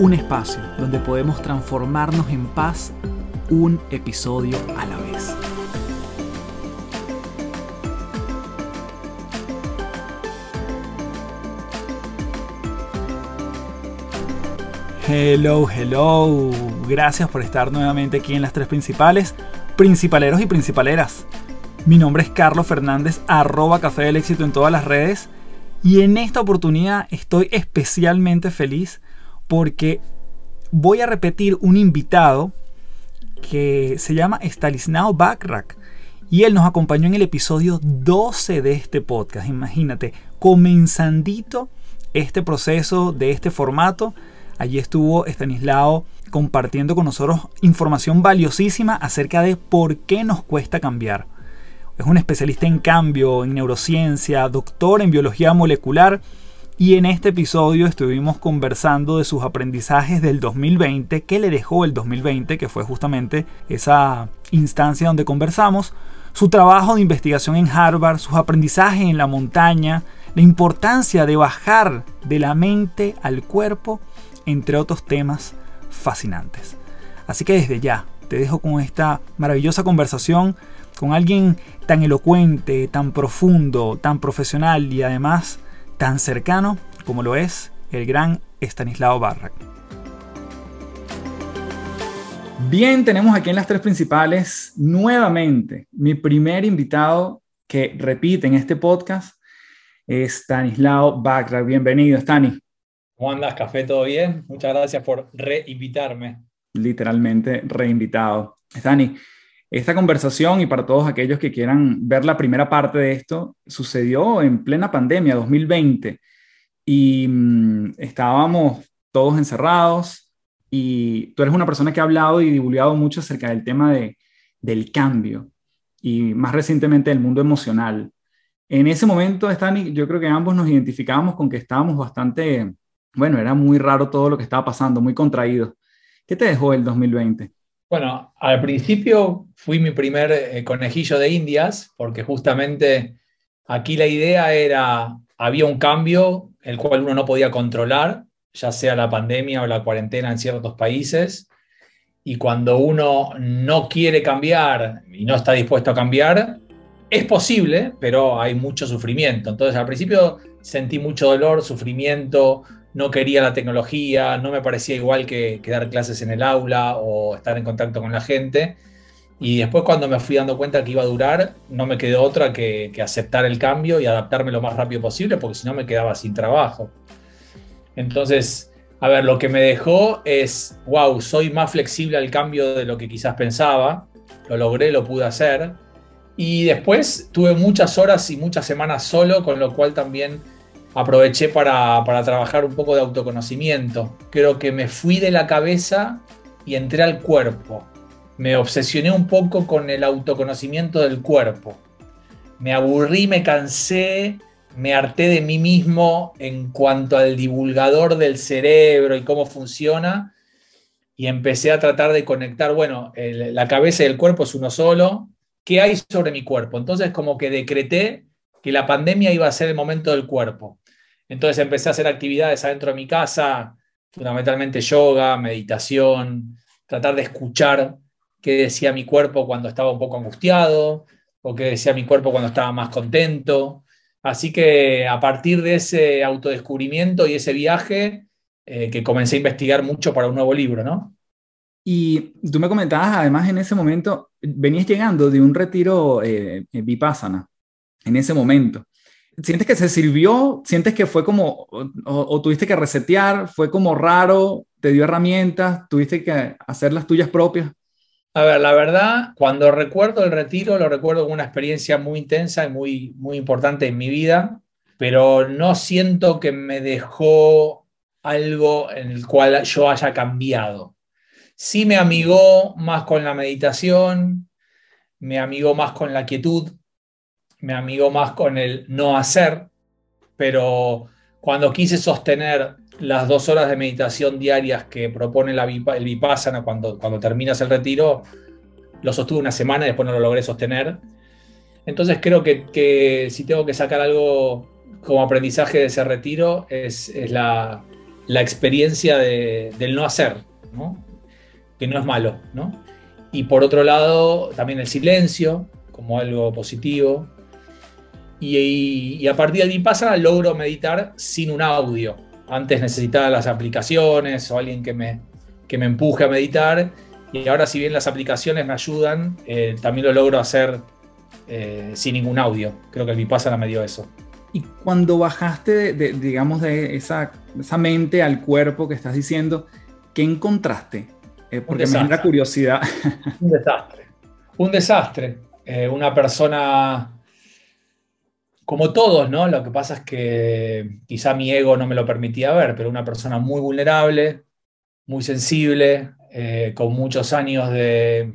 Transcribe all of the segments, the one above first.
Un espacio donde podemos transformarnos en paz un episodio a la vez. Hello, hello. Gracias por estar nuevamente aquí en las tres principales, principaleros y principaleras. Mi nombre es Carlos Fernández, arroba Café del Éxito en todas las redes y en esta oportunidad estoy especialmente feliz porque voy a repetir un invitado que se llama Stalisnao Bakrak. Y él nos acompañó en el episodio 12 de este podcast. Imagínate, comenzandito este proceso de este formato. Allí estuvo Stanislao compartiendo con nosotros información valiosísima acerca de por qué nos cuesta cambiar. Es un especialista en cambio, en neurociencia, doctor en biología molecular y en este episodio estuvimos conversando de sus aprendizajes del 2020, qué le dejó el 2020, que fue justamente esa instancia donde conversamos, su trabajo de investigación en Harvard, sus aprendizajes en la montaña, la importancia de bajar de la mente al cuerpo, entre otros temas fascinantes. Así que desde ya te dejo con esta maravillosa conversación con alguien tan elocuente, tan profundo, tan profesional y además tan cercano como lo es el gran Estanislao Barrack. Bien, tenemos aquí en las tres principales nuevamente mi primer invitado que repite en este podcast, Stanislao Barrack. Bienvenido, Stani. ¿Cómo andas, Café? ¿Todo bien? Muchas gracias por reinvitarme. Literalmente reinvitado. Stani, esta conversación y para todos aquellos que quieran ver la primera parte de esto, sucedió en plena pandemia, 2020, y mm, estábamos todos encerrados y tú eres una persona que ha hablado y divulgado mucho acerca del tema de, del cambio y más recientemente del mundo emocional. En ese momento, Stani, yo creo que ambos nos identificábamos con que estábamos bastante, bueno, era muy raro todo lo que estaba pasando, muy contraído. ¿Qué te dejó el 2020? Bueno, al principio fui mi primer eh, conejillo de indias, porque justamente aquí la idea era, había un cambio el cual uno no podía controlar, ya sea la pandemia o la cuarentena en ciertos países, y cuando uno no quiere cambiar y no está dispuesto a cambiar, es posible, pero hay mucho sufrimiento. Entonces al principio sentí mucho dolor, sufrimiento, no quería la tecnología, no me parecía igual que, dar clases en el aula o estar en contacto con la gente. Y después cuando me fui dando cuenta que iba a durar, no me quedó otra que, aceptar el cambio y adaptarme lo más rápido posible, porque si no me quedaba sin trabajo. Entonces, a ver, lo que me dejó es, wow, soy más flexible al cambio de lo que quizás pensaba, lo logré, lo pude hacer. Y después tuve muchas horas y muchas semanas solo, con lo cual también aproveché para, trabajar un poco de autoconocimiento. Creo que me fui de la cabeza y entré al cuerpo. Me obsesioné un poco con el autoconocimiento del cuerpo. Me aburrí, me cansé, me harté de mí mismo en cuanto al divulgador del cerebro y cómo funciona. Y empecé a tratar de conectar, bueno, la cabeza y el cuerpo es uno solo. ¿Qué hay sobre mi cuerpo? Entonces como que decreté que la pandemia iba a ser el momento del cuerpo. Entonces empecé a hacer actividades adentro de mi casa, fundamentalmente yoga, meditación, tratar de escuchar qué decía mi cuerpo cuando estaba un poco angustiado o qué decía mi cuerpo cuando estaba más contento. Así que a partir de ese autodescubrimiento y ese viaje, eh, que comencé a investigar mucho para un nuevo libro, ¿no? Y tú me comentabas, además, en ese momento, venías llegando de un retiro eh, vipassana en ese momento. ¿Sientes que se sirvió? ¿Sientes que fue como, o, tuviste que resetear? ¿Fue como raro? ¿Te dio herramientas? ¿Tuviste que hacer las tuyas propias? A ver, la verdad, cuando recuerdo el retiro, lo recuerdo como una experiencia muy intensa y muy, muy importante en mi vida, pero no siento que me dejó algo en el cual yo haya cambiado. Sí me amigó más con la meditación, me amigó más con la quietud, me amigó más con el no hacer, pero cuando quise sostener las dos horas de meditación diarias que propone la, el Vipassana cuando, cuando terminas el retiro, lo sostuve una semana y después no lo logré sostener. Entonces creo que, si tengo que sacar algo como aprendizaje de ese retiro es, la, experiencia del no hacer, que no es malo. Y por otro lado, también el silencio como algo positivo. Y, a partir de Vipassana logro meditar sin un audio. Antes necesitaba las aplicaciones o alguien que me, que me empuje a meditar. Y ahora si bien las aplicaciones me ayudan, eh, también lo logro hacer eh, sin ningún audio. Creo que el Vipassana me dio eso. Y cuando bajaste, de, digamos, de esa, esa, mente al cuerpo que estás diciendo, ¿qué encontraste? Eh, porque me da curiosidad. Un desastre. Un desastre. una persona como todos, ¿no? Lo que pasa es que quizá mi ego no me lo permitía ver, pero una persona muy vulnerable, muy sensible, eh, con muchos años de,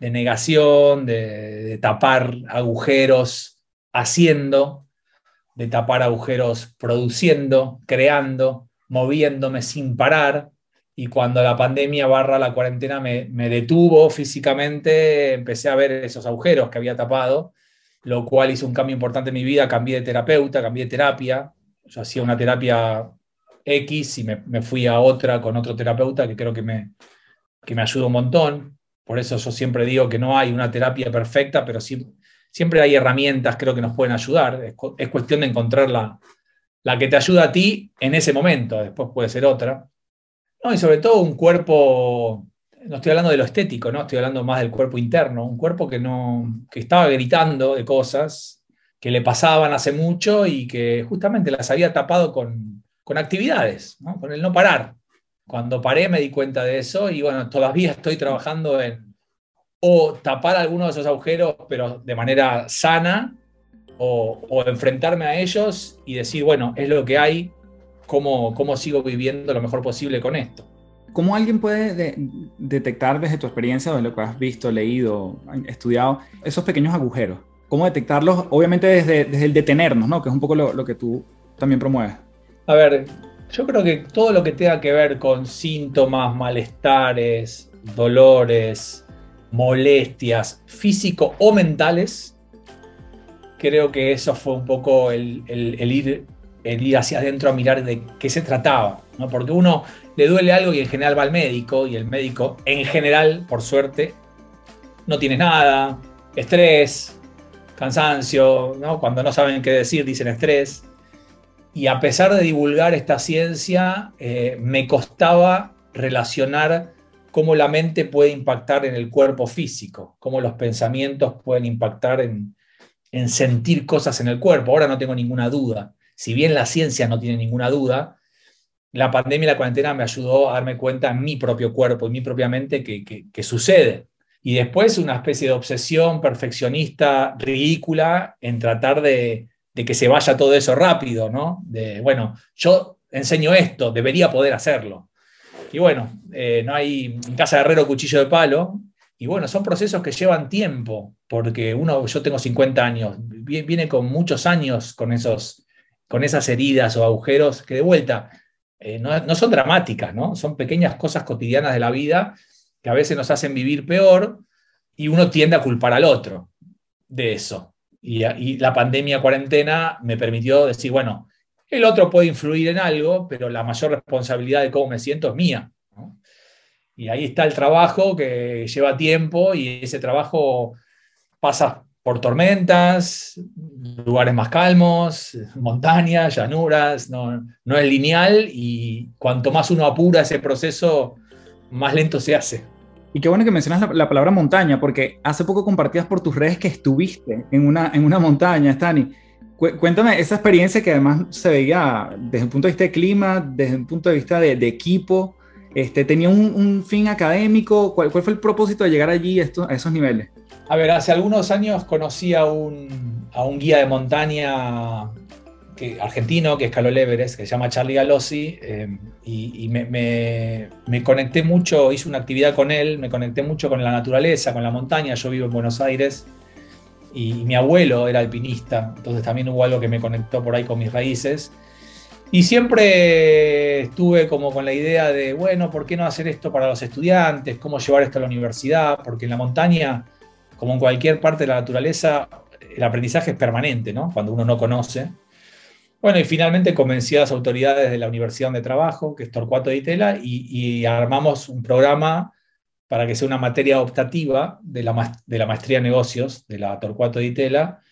negación, de, tapar agujeros haciendo, de tapar agujeros produciendo, creando, moviéndome sin parar. Y cuando la pandemia barra la cuarentena me, me detuvo físicamente, empecé a ver esos agujeros que había tapado lo cual hizo un cambio importante en mi vida, cambié de terapeuta, cambié de terapia, yo hacía una terapia X y me, fui a otra con otro terapeuta que creo que me, que me ayuda un montón. Por eso yo siempre digo que no hay una terapia perfecta, pero siempre hay herramientas, creo que nos pueden ayudar. Es, cuestión de encontrar la, que te ayuda a ti en ese momento, después puede ser otra. Y sobre todo un cuerpo no estoy hablando de lo estético, ¿no? Estoy hablando más del cuerpo interno, un cuerpo que no, que estaba gritando de cosas que le pasaban hace mucho y que justamente las había tapado con, actividades, con el no parar. Cuando paré me di cuenta de eso y bueno, todavía estoy trabajando en o tapar algunos de esos agujeros, pero de manera sana, o, enfrentarme a ellos y decir, bueno, es lo que hay, cómo, cómo sigo viviendo lo mejor posible con esto. ¿Cómo alguien puede detectar desde tu experiencia, de lo que has visto, leído, estudiado, esos pequeños agujeros? ¿Cómo detectarlos? Obviamente desde, el detenernos, ¿no? Que es un poco lo, que tú también promueves. A ver, yo creo que todo lo que tenga que ver con síntomas, malestares, dolores, molestias físico o mentales, creo que eso fue un poco el, el, el ir el ir hacia adentro a mirar de qué se trataba, ¿no? Porque uno le duele algo y en general va al médico y el médico en general, por suerte, no tiene nada, estrés, cansancio, ¿no? Cuando no saben qué decir dicen estrés. Y a pesar de divulgar esta ciencia, eh, me costaba relacionar cómo la mente puede impactar en el cuerpo físico, cómo los pensamientos pueden impactar en, en sentir cosas en el cuerpo. Ahora no tengo ninguna duda si bien la ciencia no tiene ninguna duda, la pandemia y la cuarentena me ayudó a darme cuenta en mi propio cuerpo, en mi propia mente, que, sucede. Y después una especie de obsesión perfeccionista ridícula en tratar de, que se vaya todo eso rápido, ¿no? De, bueno, yo enseño esto, debería poder hacerlo. Y bueno, eh, no hay en casa de herrero cuchillo de palo. Y bueno, son procesos que llevan tiempo, porque uno, yo tengo 50 años, viene con muchos años con esos con esas heridas o agujeros que de vuelta eh, no, son dramáticas, ¿no? Son pequeñas cosas cotidianas de la vida que a veces nos hacen vivir peor y uno tiende a culpar al otro de eso. Y, la pandemia cuarentena me permitió decir, bueno, el otro puede influir en algo, pero la mayor responsabilidad de cómo me siento es mía. Y ahí está el trabajo que lleva tiempo y ese trabajo pasa por tormentas, lugares más calmos, montañas, llanuras, no, es lineal y cuanto más uno apura ese proceso, más lento se hace. Y qué bueno que mencionas la, palabra montaña, porque hace poco compartías por tus redes que estuviste en una, en una montaña, Stani. Cuéntame esa experiencia que además se veía desde el punto de vista de clima, desde el punto de vista de, equipo. Este, ¿Tenía un, fin académico? ¿Cuál, ¿Cuál, fue el propósito de llegar allí a esos niveles? A ver, hace algunos años conocí a un, guía de montaña que, argentino que escaló el Everest, que se llama Charlie Galossi, eh, y, me, conecté mucho, hice una actividad con él, me conecté mucho con la naturaleza, con la montaña, yo vivo en Buenos Aires, y, mi abuelo era alpinista, entonces también hubo algo que me conectó por ahí con mis raíces. Y siempre estuve como con la idea de, bueno, ¿por qué no hacer esto para los estudiantes? ¿Cómo llevar esto a la universidad? Porque en la montaña, como en cualquier parte de la naturaleza, el aprendizaje es permanente, ¿no? Cuando uno no conoce. Bueno, y finalmente convencí a las autoridades de la universidad donde trabajo, que es Torcuato de Itela, y, armamos un programa para que sea una materia optativa de la, de la maestría de negocios de la Torcuato de Itela.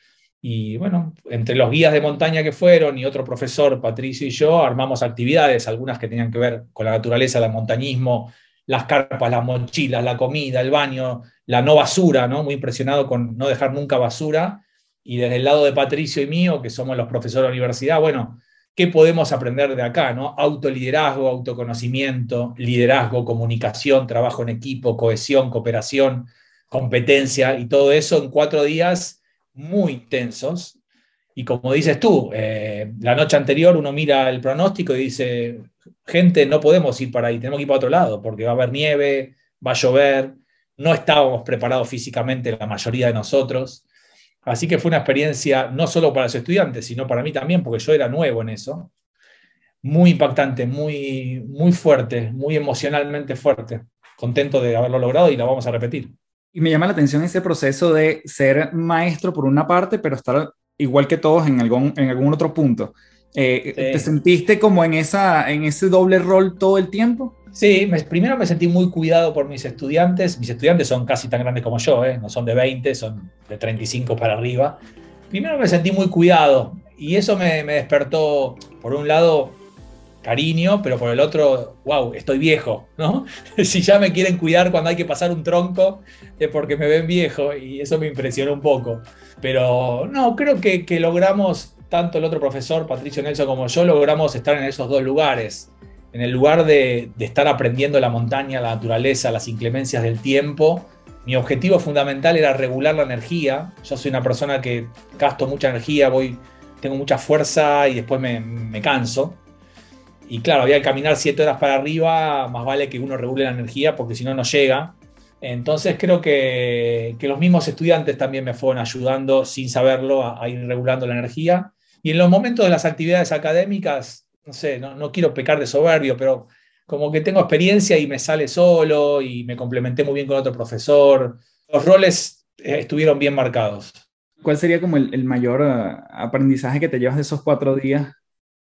Y bueno, entre los guías de montaña que fueron y otro profesor, Patricio y yo, armamos actividades, algunas que tenían que ver con la naturaleza, el montañismo, las carpas, las mochilas, la comida, el baño, la no basura, ¿no? Muy impresionado con no dejar nunca basura y desde el lado de Patricio y mío, que somos los profesores de la universidad, bueno, ¿qué podemos aprender de acá? ¿no? Autoliderazgo, autoconocimiento, liderazgo, comunicación, trabajo en equipo, cohesión, cooperación, competencia y todo eso en cuatro días muy intensos. Y como dices tú, eh, la noche anterior uno mira el pronóstico y dice, gente, no podemos ir para ahí, tenemos que ir para otro lado, porque va a haber nieve, va a llover, no estábamos preparados físicamente la mayoría de nosotros. Así que fue una experiencia no solo para los estudiantes, sino para mí también, porque yo era nuevo en eso. Muy impactante, muy, muy fuerte, muy emocionalmente fuerte. Contento de haberlo logrado y lo vamos a repetir. Y me llama la atención ese proceso de ser maestro por una parte, pero estar igual que todos en algún, en algún otro punto. Eh, ¿Te sentiste como en, esa, en ese doble rol todo el tiempo? Sí, primero me sentí muy cuidado por mis estudiantes. Mis estudiantes son casi tan grandes como yo, ¿eh? no son de 20, son de 35 para arriba. Primero me sentí muy cuidado y eso me, despertó, por un lado, cariño, pero por el otro, wow, estoy viejo, ¿no? si ya me quieren cuidar cuando hay que pasar un tronco, es porque me ven viejo y eso me impresionó un poco. Pero no, creo que, que logramos, tanto el otro profesor, Patricio Nelson, como yo, logramos estar en esos dos lugares en el lugar de, estar aprendiendo la montaña, la naturaleza, las inclemencias del tiempo, mi objetivo fundamental era regular la energía. Yo soy una persona que gasto mucha energía, voy, tengo mucha fuerza y después me, canso. Y claro, había que caminar siete horas para arriba, más vale que uno regule la energía porque si no, no llega. Entonces creo que, los mismos estudiantes también me fueron ayudando sin saberlo a ir regulando la energía. Y en los momentos de las actividades académicas, no sé, no, quiero pecar de soberbio, pero como que tengo experiencia y me sale solo y me complementé muy bien con otro profesor. Los roles eh, estuvieron bien marcados. ¿Cuál sería como el, mayor eh, aprendizaje que te llevas de esos cuatro días?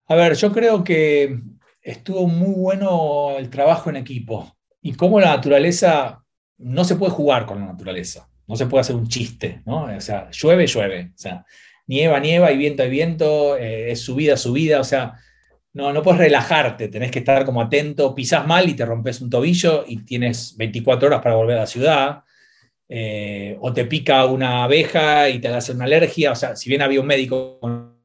A ver, yo creo que estuvo muy bueno el trabajo en equipo y cómo la naturaleza, no se puede jugar con la naturaleza, no se puede hacer un chiste, ¿no? O sea, llueve, llueve, o sea, nieva, nieva y viento, hay viento, eh, es subida, subida, o sea, no, no puedes relajarte, tenés que estar como atento, pisas mal y te rompes un tobillo y tienes 24 horas para volver a la ciudad, eh, o te pica una abeja y te hace una alergia, o sea, si bien había un médico con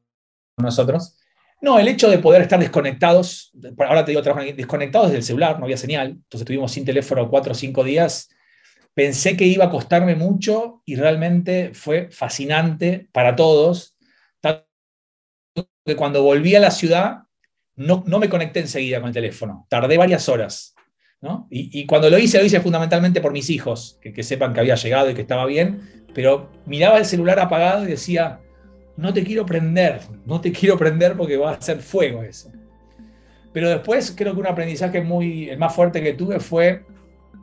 nosotros, no, el hecho de poder estar desconectados, ahora te digo, desconectados del celular, no había señal, entonces estuvimos sin teléfono cuatro o cinco días, pensé que iba a costarme mucho y realmente fue fascinante para todos, que cuando volví a la ciudad no, me conecté enseguida con el teléfono, tardé varias horas. Y, cuando lo hice, lo hice fundamentalmente por mis hijos, que, sepan que había llegado y que estaba bien, pero miraba el celular apagado y decía, no te quiero prender, no te quiero prender porque va a ser fuego eso. Pero después creo que un aprendizaje muy, el más fuerte que tuve fue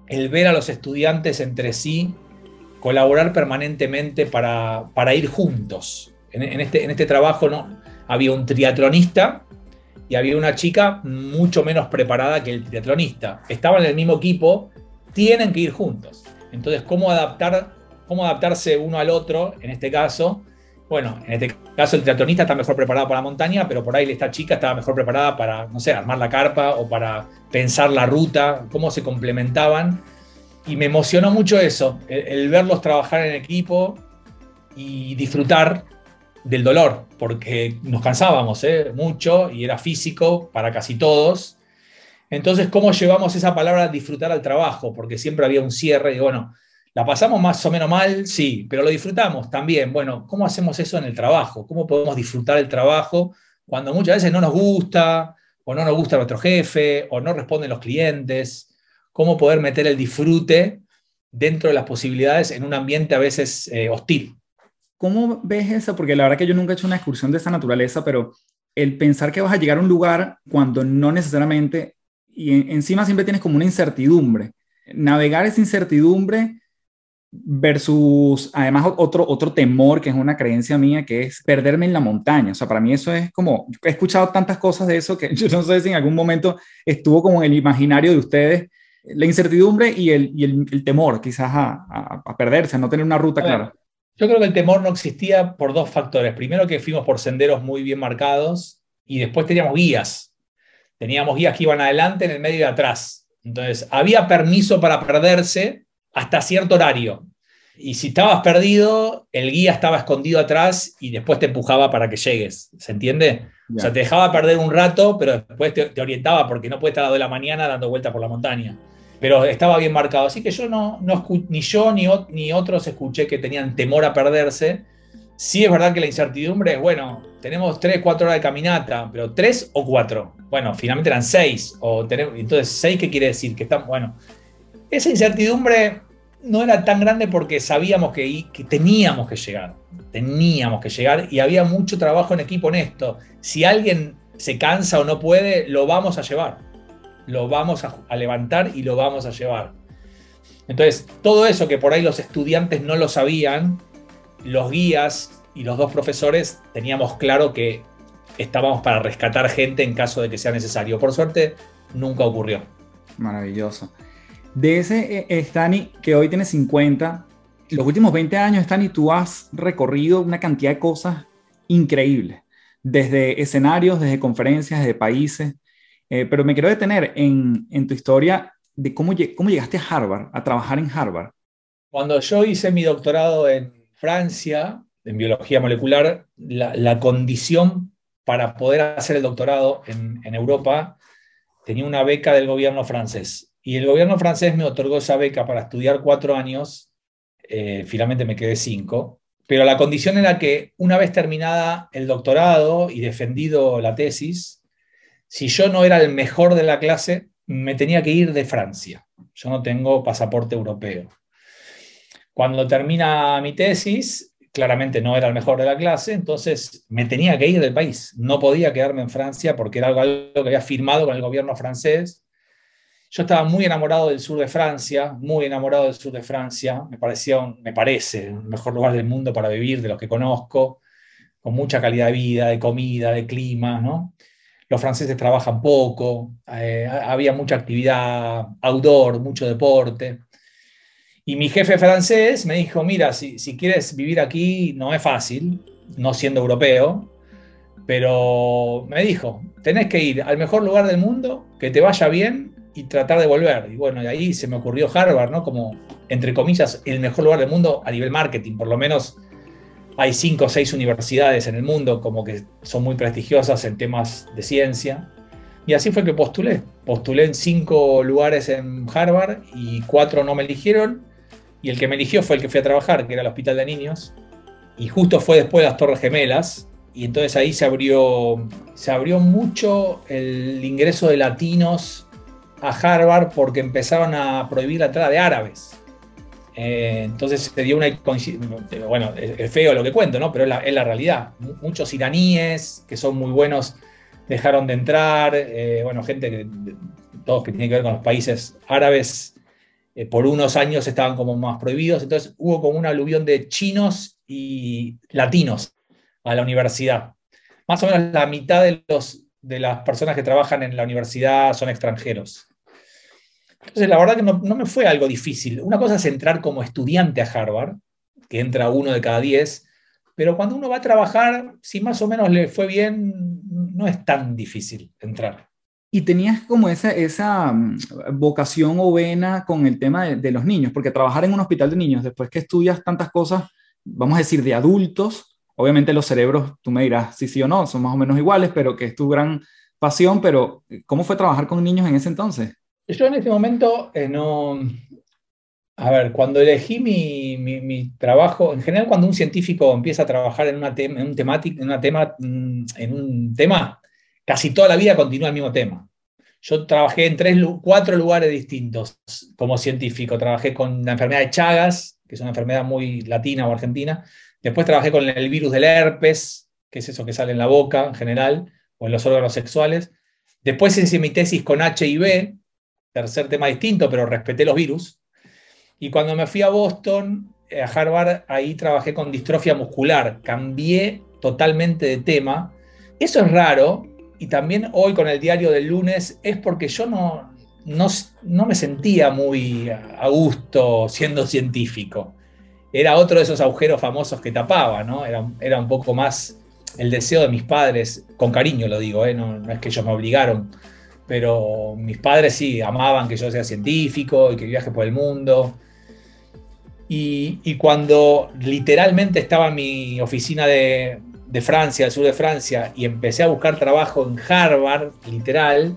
el ver a los estudiantes entre sí colaborar permanentemente para, para ir juntos. En, este, en este trabajo ¿no? había un triatlonista y había una chica mucho menos preparada que el triatlonista. Estaban en el mismo equipo, tienen que ir juntos. Entonces, ¿cómo, adaptar, cómo adaptarse uno al otro en este caso? Bueno, en este caso el triatlonista está mejor preparado para la montaña, pero por ahí esta chica estaba mejor preparada para, no sé, armar la carpa o para pensar la ruta, cómo se complementaban. Y me emocionó mucho eso, el verlos trabajar en equipo y disfrutar del dolor, porque nos cansábamos ¿eh? mucho y era físico para casi todos. Entonces, ¿cómo llevamos esa palabra disfrutar al trabajo? Porque siempre había un cierre y bueno, la pasamos más o menos mal, sí, pero lo disfrutamos también. Bueno, ¿cómo hacemos eso en el trabajo? ¿Cómo podemos disfrutar el trabajo cuando muchas veces no nos gusta, o no nos gusta nuestro jefe, o no responden los clientes, cómo poder meter el disfrute dentro de las posibilidades en un ambiente a veces eh, hostil. ¿Cómo ves eso? Porque la verdad que yo nunca he hecho una excursión de esa naturaleza, pero el pensar que vas a llegar a un lugar cuando no necesariamente, y encima siempre tienes como una incertidumbre. Navegar esa incertidumbre versus además otro, otro temor que es una creencia mía que es perderme en la montaña. O sea, para mí eso es como, he escuchado tantas cosas de eso que yo no sé si en algún momento estuvo como en el imaginario de ustedes la incertidumbre y el, y el, temor quizás a, a, perderse, a no tener una ruta clara. Yo creo que el temor no existía por dos factores. Primero que fuimos por senderos muy bien marcados y después teníamos guías. Teníamos guías que iban adelante, en el medio y atrás. Entonces, había permiso para perderse hasta cierto horario. Y si estabas perdido, el guía estaba escondido atrás y después te empujaba para que llegues. ¿Se entiende? O sea, te dejaba perder un rato, pero después te, orientaba porque no puede estar a las de la mañana dando vueltas por la montaña pero estaba bien marcado. Así que yo no, ni yo ni, otros escuché que tenían temor a perderse. Sí es verdad que la incertidumbre es, bueno, tenemos 3, 4 horas de caminata, pero 3 o 4. Bueno, finalmente eran 6. O tenemos, entonces, 6, ¿qué quiere decir? Que están, bueno, esa incertidumbre no era tan grande porque sabíamos que, que teníamos que llegar. Teníamos que llegar y había mucho trabajo en equipo en esto. Si alguien se cansa o no puede, lo vamos a llevar lo vamos a, levantar y lo vamos a llevar. Entonces, todo eso que por ahí los estudiantes no lo sabían, los guías y los dos profesores teníamos claro que estábamos para rescatar gente en caso de que sea necesario. Por suerte, nunca ocurrió. Maravilloso. De ese eh, Stani que hoy tiene 50, los últimos 20 años, Stani, tú has recorrido una cantidad de cosas increíbles, desde escenarios, desde conferencias, desde países. Eh, pero me quiero detener en, tu historia de cómo, cómo llegaste a Harvard, a trabajar en Harvard. Cuando yo hice mi doctorado en Francia, en biología molecular, la, condición para poder hacer el doctorado en, Europa tenía una beca del gobierno francés. Y el gobierno francés me otorgó esa beca para estudiar cuatro años, eh, finalmente me quedé cinco, pero la condición era que una vez terminada el doctorado y defendido la tesis, si yo no era el mejor de la clase, me tenía que ir de Francia. Yo no tengo pasaporte europeo. Cuando termina mi tesis, claramente no era el mejor de la clase, entonces me tenía que ir del país. No podía quedarme en Francia porque era algo, que había firmado con el gobierno francés. Yo estaba muy enamorado del sur de Francia, muy enamorado del sur de Francia. Me parecía, me parece, el mejor lugar del mundo para vivir, de los que conozco, con mucha calidad de vida, de comida, de clima, ¿no? Los franceses trabajan poco, eh, había mucha actividad outdoor, mucho deporte. Y mi jefe francés me dijo, mira, si, quieres vivir aquí no es fácil, no siendo europeo, pero me dijo, tenés que ir al mejor lugar del mundo, que te vaya bien y tratar de volver. Y bueno, y ahí se me ocurrió Harvard, ¿no? Como, entre comillas, el mejor lugar del mundo a nivel marketing, por lo menos hay cinco o seis universidades en el mundo como que son muy prestigiosas en temas de ciencia. Y así fue que postulé. Postulé en cinco lugares en Harvard y cuatro no me eligieron. Y el que me eligió fue el que fui a trabajar, que era el Hospital de Niños. Y justo fue después de las Torres Gemelas. Y entonces ahí se abrió, se abrió mucho el ingreso de latinos a Harvard porque empezaron a prohibir la entrada de árabes. Eh, entonces se dio una bueno, es feo lo que cuento, ¿no? Pero es la, realidad. Muchos iraníes que son muy buenos dejaron de entrar, eh, bueno, gente que todos que tienen que ver con los países árabes, eh, por unos años estaban como más prohibidos, entonces hubo como una aluvión de chinos y latinos a la universidad. Más o menos la mitad de, los, de las personas que trabajan en la universidad son extranjeros. Entonces, la verdad que no, me fue algo difícil. Una cosa es entrar como estudiante a Harvard, que entra uno de cada diez, pero cuando uno va a trabajar, si más o menos le fue bien, no es tan difícil entrar. Y tenías como esa, esa mm, vocación o vena con el tema de, los niños, porque trabajar en un hospital de niños, después que estudias tantas cosas, vamos a decir, de adultos, obviamente los cerebros, tú me dirás si sí o no, son más o menos iguales, pero que es tu gran pasión, pero ¿cómo fue trabajar con niños en ese entonces? Yo en este momento eh, no, A ver, cuando elegí mi, trabajo, en general cuando un científico empieza a trabajar en, una en un temático, en, una tema, mm, en un tema, casi toda la vida continúa el mismo tema. Yo trabajé en tres, cuatro lugares distintos como científico. Trabajé con la enfermedad de Chagas, que es una enfermedad muy latina o argentina. Después trabajé con el virus del herpes, que es eso que sale en la boca en general, o en los órganos sexuales. Después hice mi tesis con HIV, tercer tema distinto, pero respeté los virus. Y cuando me fui a Boston, eh, a Harvard, ahí trabajé con distrofia muscular. Cambié totalmente de tema. Eso es raro. Y también hoy con el diario del lunes es porque yo no, no, me sentía muy a gusto siendo científico. Era otro de esos agujeros famosos que tapaba, ¿no? Era, era un poco más el deseo de mis padres, con cariño lo digo, ¿eh? no, no es que ellos me obligaron, pero mis padres sí amaban que yo sea científico y que viaje por el mundo. Y, cuando literalmente estaba en mi oficina de, Francia, al sur de Francia, y empecé a buscar trabajo en Harvard, literal,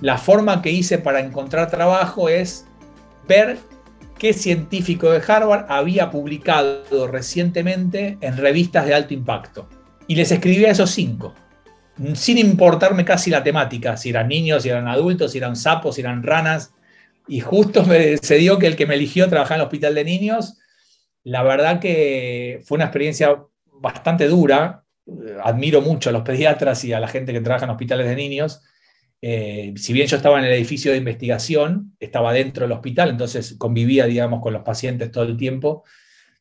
la forma que hice para encontrar trabajo es ver qué científico de Harvard había publicado recientemente en revistas de alto impacto. Y les escribí a esos cinco, sin importarme casi la temática, si eran niños, si eran adultos, si eran sapos, si eran ranas, y justo se dio que el que me eligió trabajar en el hospital de niños, la verdad que fue una experiencia bastante dura. Admiro mucho a los pediatras y a la gente que trabaja en hospitales de niños. Eh, si bien yo estaba en el edificio de investigación, estaba dentro del hospital, entonces convivía, digamos, con los pacientes todo el tiempo.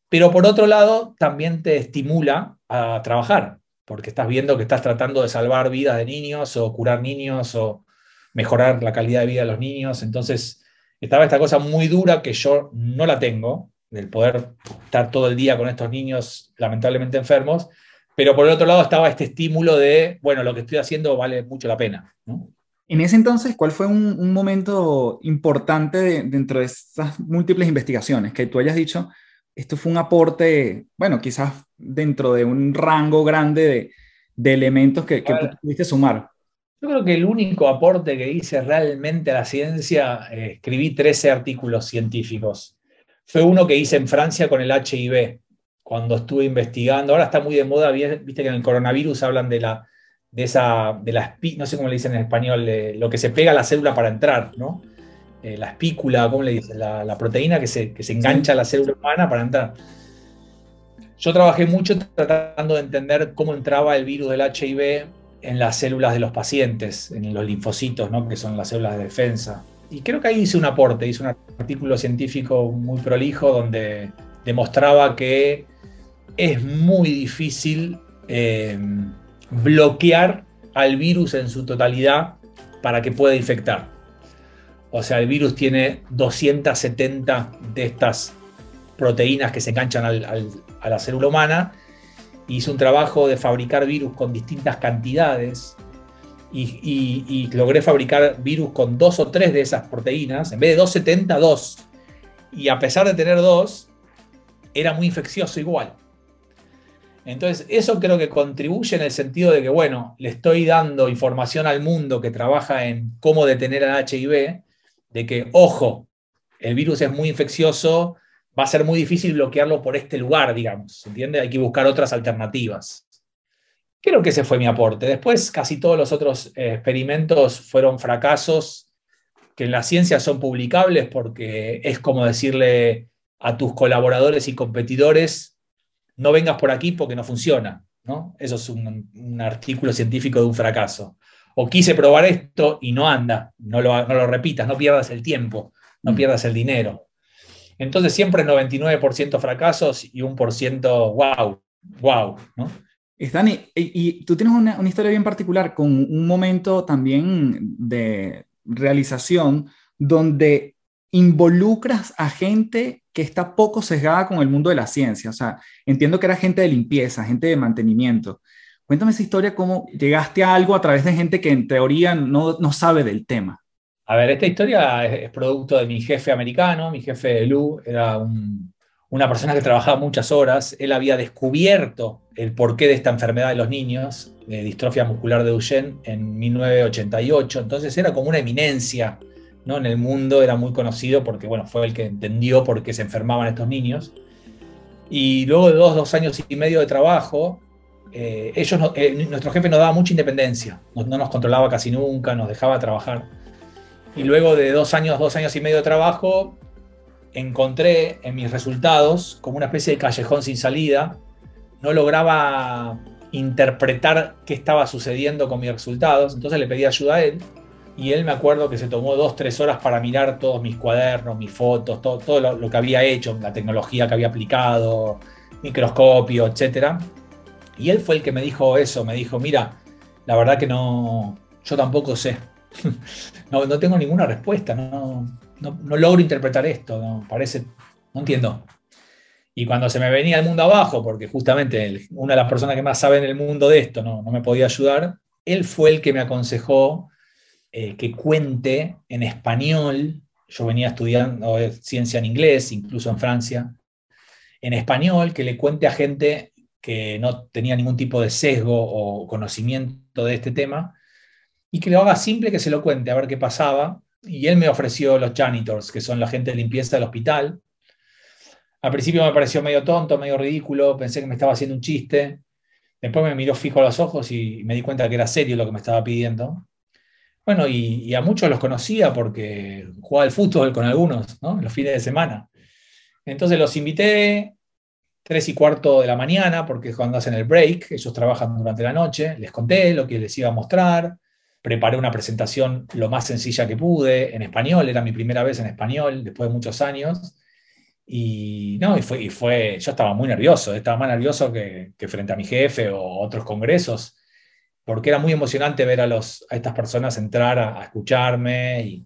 Pero por otro lado, también te estimula a trabajar, porque estás viendo que estás tratando de salvar vidas de niños o curar niños o mejorar la calidad de vida de los niños. Entonces, estaba esta cosa muy dura que yo no la tengo, del poder estar todo el día con estos niños lamentablemente enfermos, pero por el otro lado estaba este estímulo de, bueno, lo que estoy haciendo vale mucho la pena. En ese entonces, ¿cuál fue un, momento importante dentro de esas múltiples investigaciones que tú hayas dicho, esto fue un aporte, bueno, quizás dentro de un rango grande de, elementos que, pudiste sumar? Yo creo que el único aporte que hice realmente a la ciencia, eh, escribí 13 artículos científicos. Fue uno que hice en Francia con el HIV, cuando estuve investigando. Ahora está muy de moda, viste que en el coronavirus hablan de la, de esa, de la, no sé cómo le dicen en español, lo que se pega a la célula para entrar, ¿no? Eh, la espícula, ¿cómo le dicen? La, proteína que se, que se engancha a la célula humana para entrar. Yo trabajé mucho tratando de entender cómo entraba el virus del HIV en las células de los pacientes, en los linfocitos, ¿no? que son las células de defensa. Y creo que ahí hice un aporte, hice un artículo científico muy prolijo donde demostraba que es muy difícil eh, bloquear al virus en su totalidad para que pueda infectar. O sea, el virus tiene 270 de estas proteínas que se enganchan a la célula humana hice un trabajo de fabricar virus con distintas cantidades y, logré fabricar virus con dos o tres de esas proteínas, en vez de 270, dos. Y a pesar de tener dos, era muy infeccioso igual. Entonces, eso creo que contribuye en el sentido de que, bueno, le estoy dando información al mundo que trabaja en cómo detener al HIV, de que, ojo, el virus es muy infeccioso, va a ser muy difícil bloquearlo por este lugar, digamos, ¿entiende? Hay que buscar otras alternativas. Creo que ese fue mi aporte. Después, casi todos los otros eh, experimentos fueron fracasos que en la ciencia son publicables porque es como decirle a tus colaboradores y competidores, no vengas por aquí porque no funciona. ¿no? Eso es un, artículo científico de un fracaso. O quise probar esto y no anda, no lo, no lo repitas, no pierdas el tiempo, no mm. pierdas el dinero. Entonces siempre 99% fracasos y un por ciento wow, wow, ¿no? Dani, y, tú tienes una, historia bien particular con un momento también de realización donde involucras a gente que está poco sesgada con el mundo de la ciencia. O sea, entiendo que era gente de limpieza, gente de mantenimiento. Cuéntame esa historia, cómo llegaste a algo a través de gente que en teoría no, no sabe del tema. A ver, esta historia es, producto de mi jefe americano, mi jefe Lou, era una persona que trabajaba muchas horas, él había descubierto el porqué de esta enfermedad de los niños, de distrofia muscular de Duchenne, en 1988, entonces era como una eminencia ¿no? En el mundo era muy conocido porque, bueno, fue el que entendió por qué se enfermaban estos niños. Y luego de dos, dos años y medio de trabajo, eh, ellos, eh, nuestro jefe nos daba mucha independencia, no, nos controlaba casi nunca, nos dejaba trabajar. Y luego de dos años, dos años y medio de trabajo, encontré en mis resultados como una especie de callejón sin salida. No lograba interpretar qué estaba sucediendo con mis resultados, entonces le pedí ayuda a él y él me acuerdo que se tomó dos, tres horas para mirar todos mis cuadernos, mis fotos, todo, todo lo, que había hecho, la tecnología que había aplicado, microscopio, etc. Y él fue el que me dijo eso, me dijo, mira, la verdad que no, yo tampoco sé, no, no, tengo ninguna respuesta, no, no, logro interpretar esto, no, parece, no entiendo. Y cuando se me venía el mundo abajo, porque justamente una de las personas que más sabe en el mundo de esto no, me podía ayudar, él fue el que me aconsejó eh, que cuente en español, yo venía estudiando ciencia en inglés, incluso en Francia, en español, que le cuente a gente que no tenía ningún tipo de sesgo o conocimiento de este tema, y que lo haga simple, que se lo cuente, a ver qué pasaba. Y él me ofreció los janitors, que son la gente de limpieza del hospital. Al principio me pareció medio tonto, medio ridículo, pensé que me estaba haciendo un chiste. Después me miró fijo a los ojos y me di cuenta que era serio lo que me estaba pidiendo. Bueno, y, a muchos los conocía porque jugaba al fútbol con algunos, ¿no? Los fines de semana. Entonces los invité tres y cuarto de la mañana, porque es cuando hacen el break, ellos trabajan durante la noche, les conté lo que les iba a mostrar, preparé una presentación lo más sencilla que pude, en español, era mi primera vez en español, después de muchos años, y no, y fue, y fue yo estaba muy nervioso, estaba más nervioso que, que frente a mi jefe o otros congresos, porque era muy emocionante ver a, los, a estas personas entrar a, escucharme y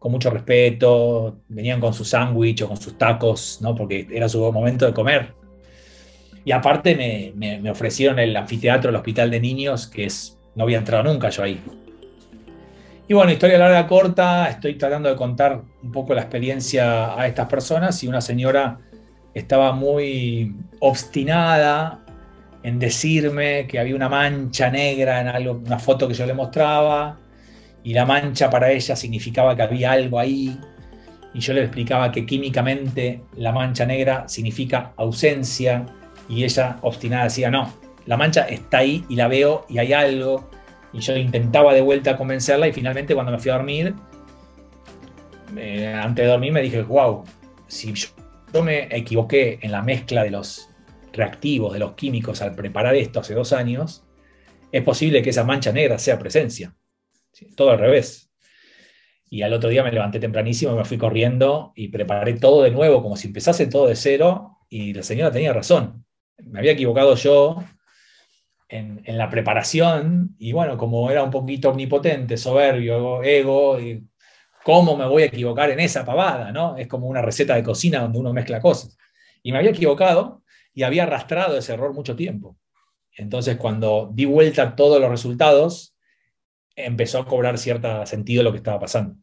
con mucho respeto, venían con su sándwich o con sus tacos, ¿no? porque era su momento de comer. Y aparte me, me, ofrecieron el anfiteatro del Hospital de Niños, que es, no había entrado nunca yo ahí. Y bueno, historia larga, corta, estoy tratando de contar un poco la experiencia a estas personas. Y una señora estaba muy obstinada en decirme que había una mancha negra en algo, una foto que yo le mostraba, y la mancha para ella significaba que había algo ahí, y yo le explicaba que químicamente la mancha negra significa ausencia, y ella obstinada decía, no, la mancha está ahí y la veo y hay algo, y yo intentaba de vuelta convencerla, y finalmente cuando me fui a dormir, antes de dormir me dije, wow, si yo me equivoqué en la mezcla de los reactivos de los químicos al preparar esto hace dos años, es posible que esa mancha negra sea presencia. Todo al revés. Y al otro día me levanté tempranísimo, me fui corriendo y preparé todo de nuevo, como si empezase todo de cero, y la señora tenía razón. Me había equivocado yo en, la preparación, y bueno, como era un poquito omnipotente, soberbio, ego, y ¿cómo me voy a equivocar en esa pavada? ¿no? Es como una receta de cocina donde uno mezcla cosas. Y me había equivocado, y había arrastrado ese error mucho tiempo. Entonces, cuando di vuelta todos los resultados, empezó a cobrar cierto sentido lo que estaba pasando.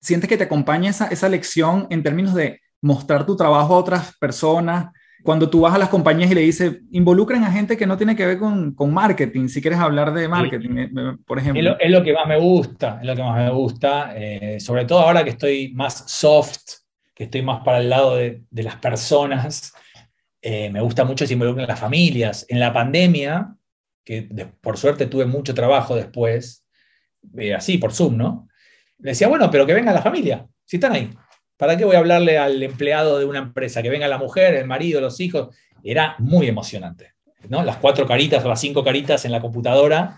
¿Sientes que te acompaña esa, esa lección en términos de mostrar tu trabajo a otras personas? Cuando tú vas a las compañías y le dices, involucren a gente que no tiene que ver con, con marketing, si quieres hablar de marketing, eh, eh, por ejemplo. Es lo, que más me gusta, es lo que más me gusta, eh, sobre todo ahora que estoy más soft, que estoy más para el lado de, de las personas, eh, me gusta mucho se involucran las familias. En la pandemia, que por suerte tuve mucho trabajo después, eh, así por Zoom, ¿no? Le decía, bueno, pero que venga la familia, si están ahí. ¿Para qué voy a hablarle al empleado de una empresa? Que venga la mujer, el marido, los hijos. Era muy emocionante, ¿no? Las cuatro caritas o las cinco caritas en la computadora.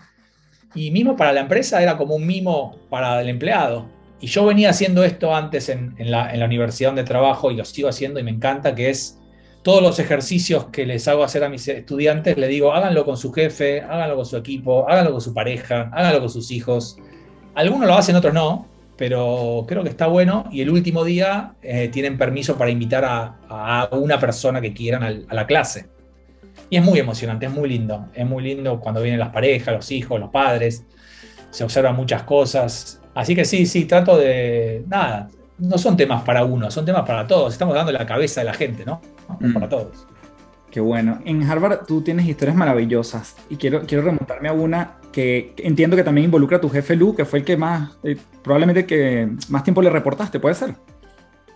Y mismo para la empresa era como un mimo para el empleado. Y yo venía haciendo esto antes en, la, universidad donde trabajo y lo sigo haciendo y me encanta, que es todos los ejercicios que les hago hacer a mis estudiantes, le digo, háganlo con su jefe, háganlo con su equipo, háganlo con su pareja, háganlo con sus hijos. Algunos lo hacen, otros no, pero creo que está bueno. Y el último día eh, tienen permiso para invitar a, una persona que quieran a la clase. Y es muy emocionante, es muy lindo. Es muy lindo cuando vienen las parejas, los hijos, los padres. Se observan muchas cosas. Así que sí, sí, trato de. Nada, no son temas para uno, son temas para todos. Estamos dando la cabeza de la gente, ¿no? Mm. Para todos. Qué bueno. En Harvard tú tienes historias maravillosas y quiero, quiero remontarme a una que entiendo que también involucra a tu jefe Lu, que fue el que más, eh, probablemente que más tiempo le reportaste, ¿puede ser?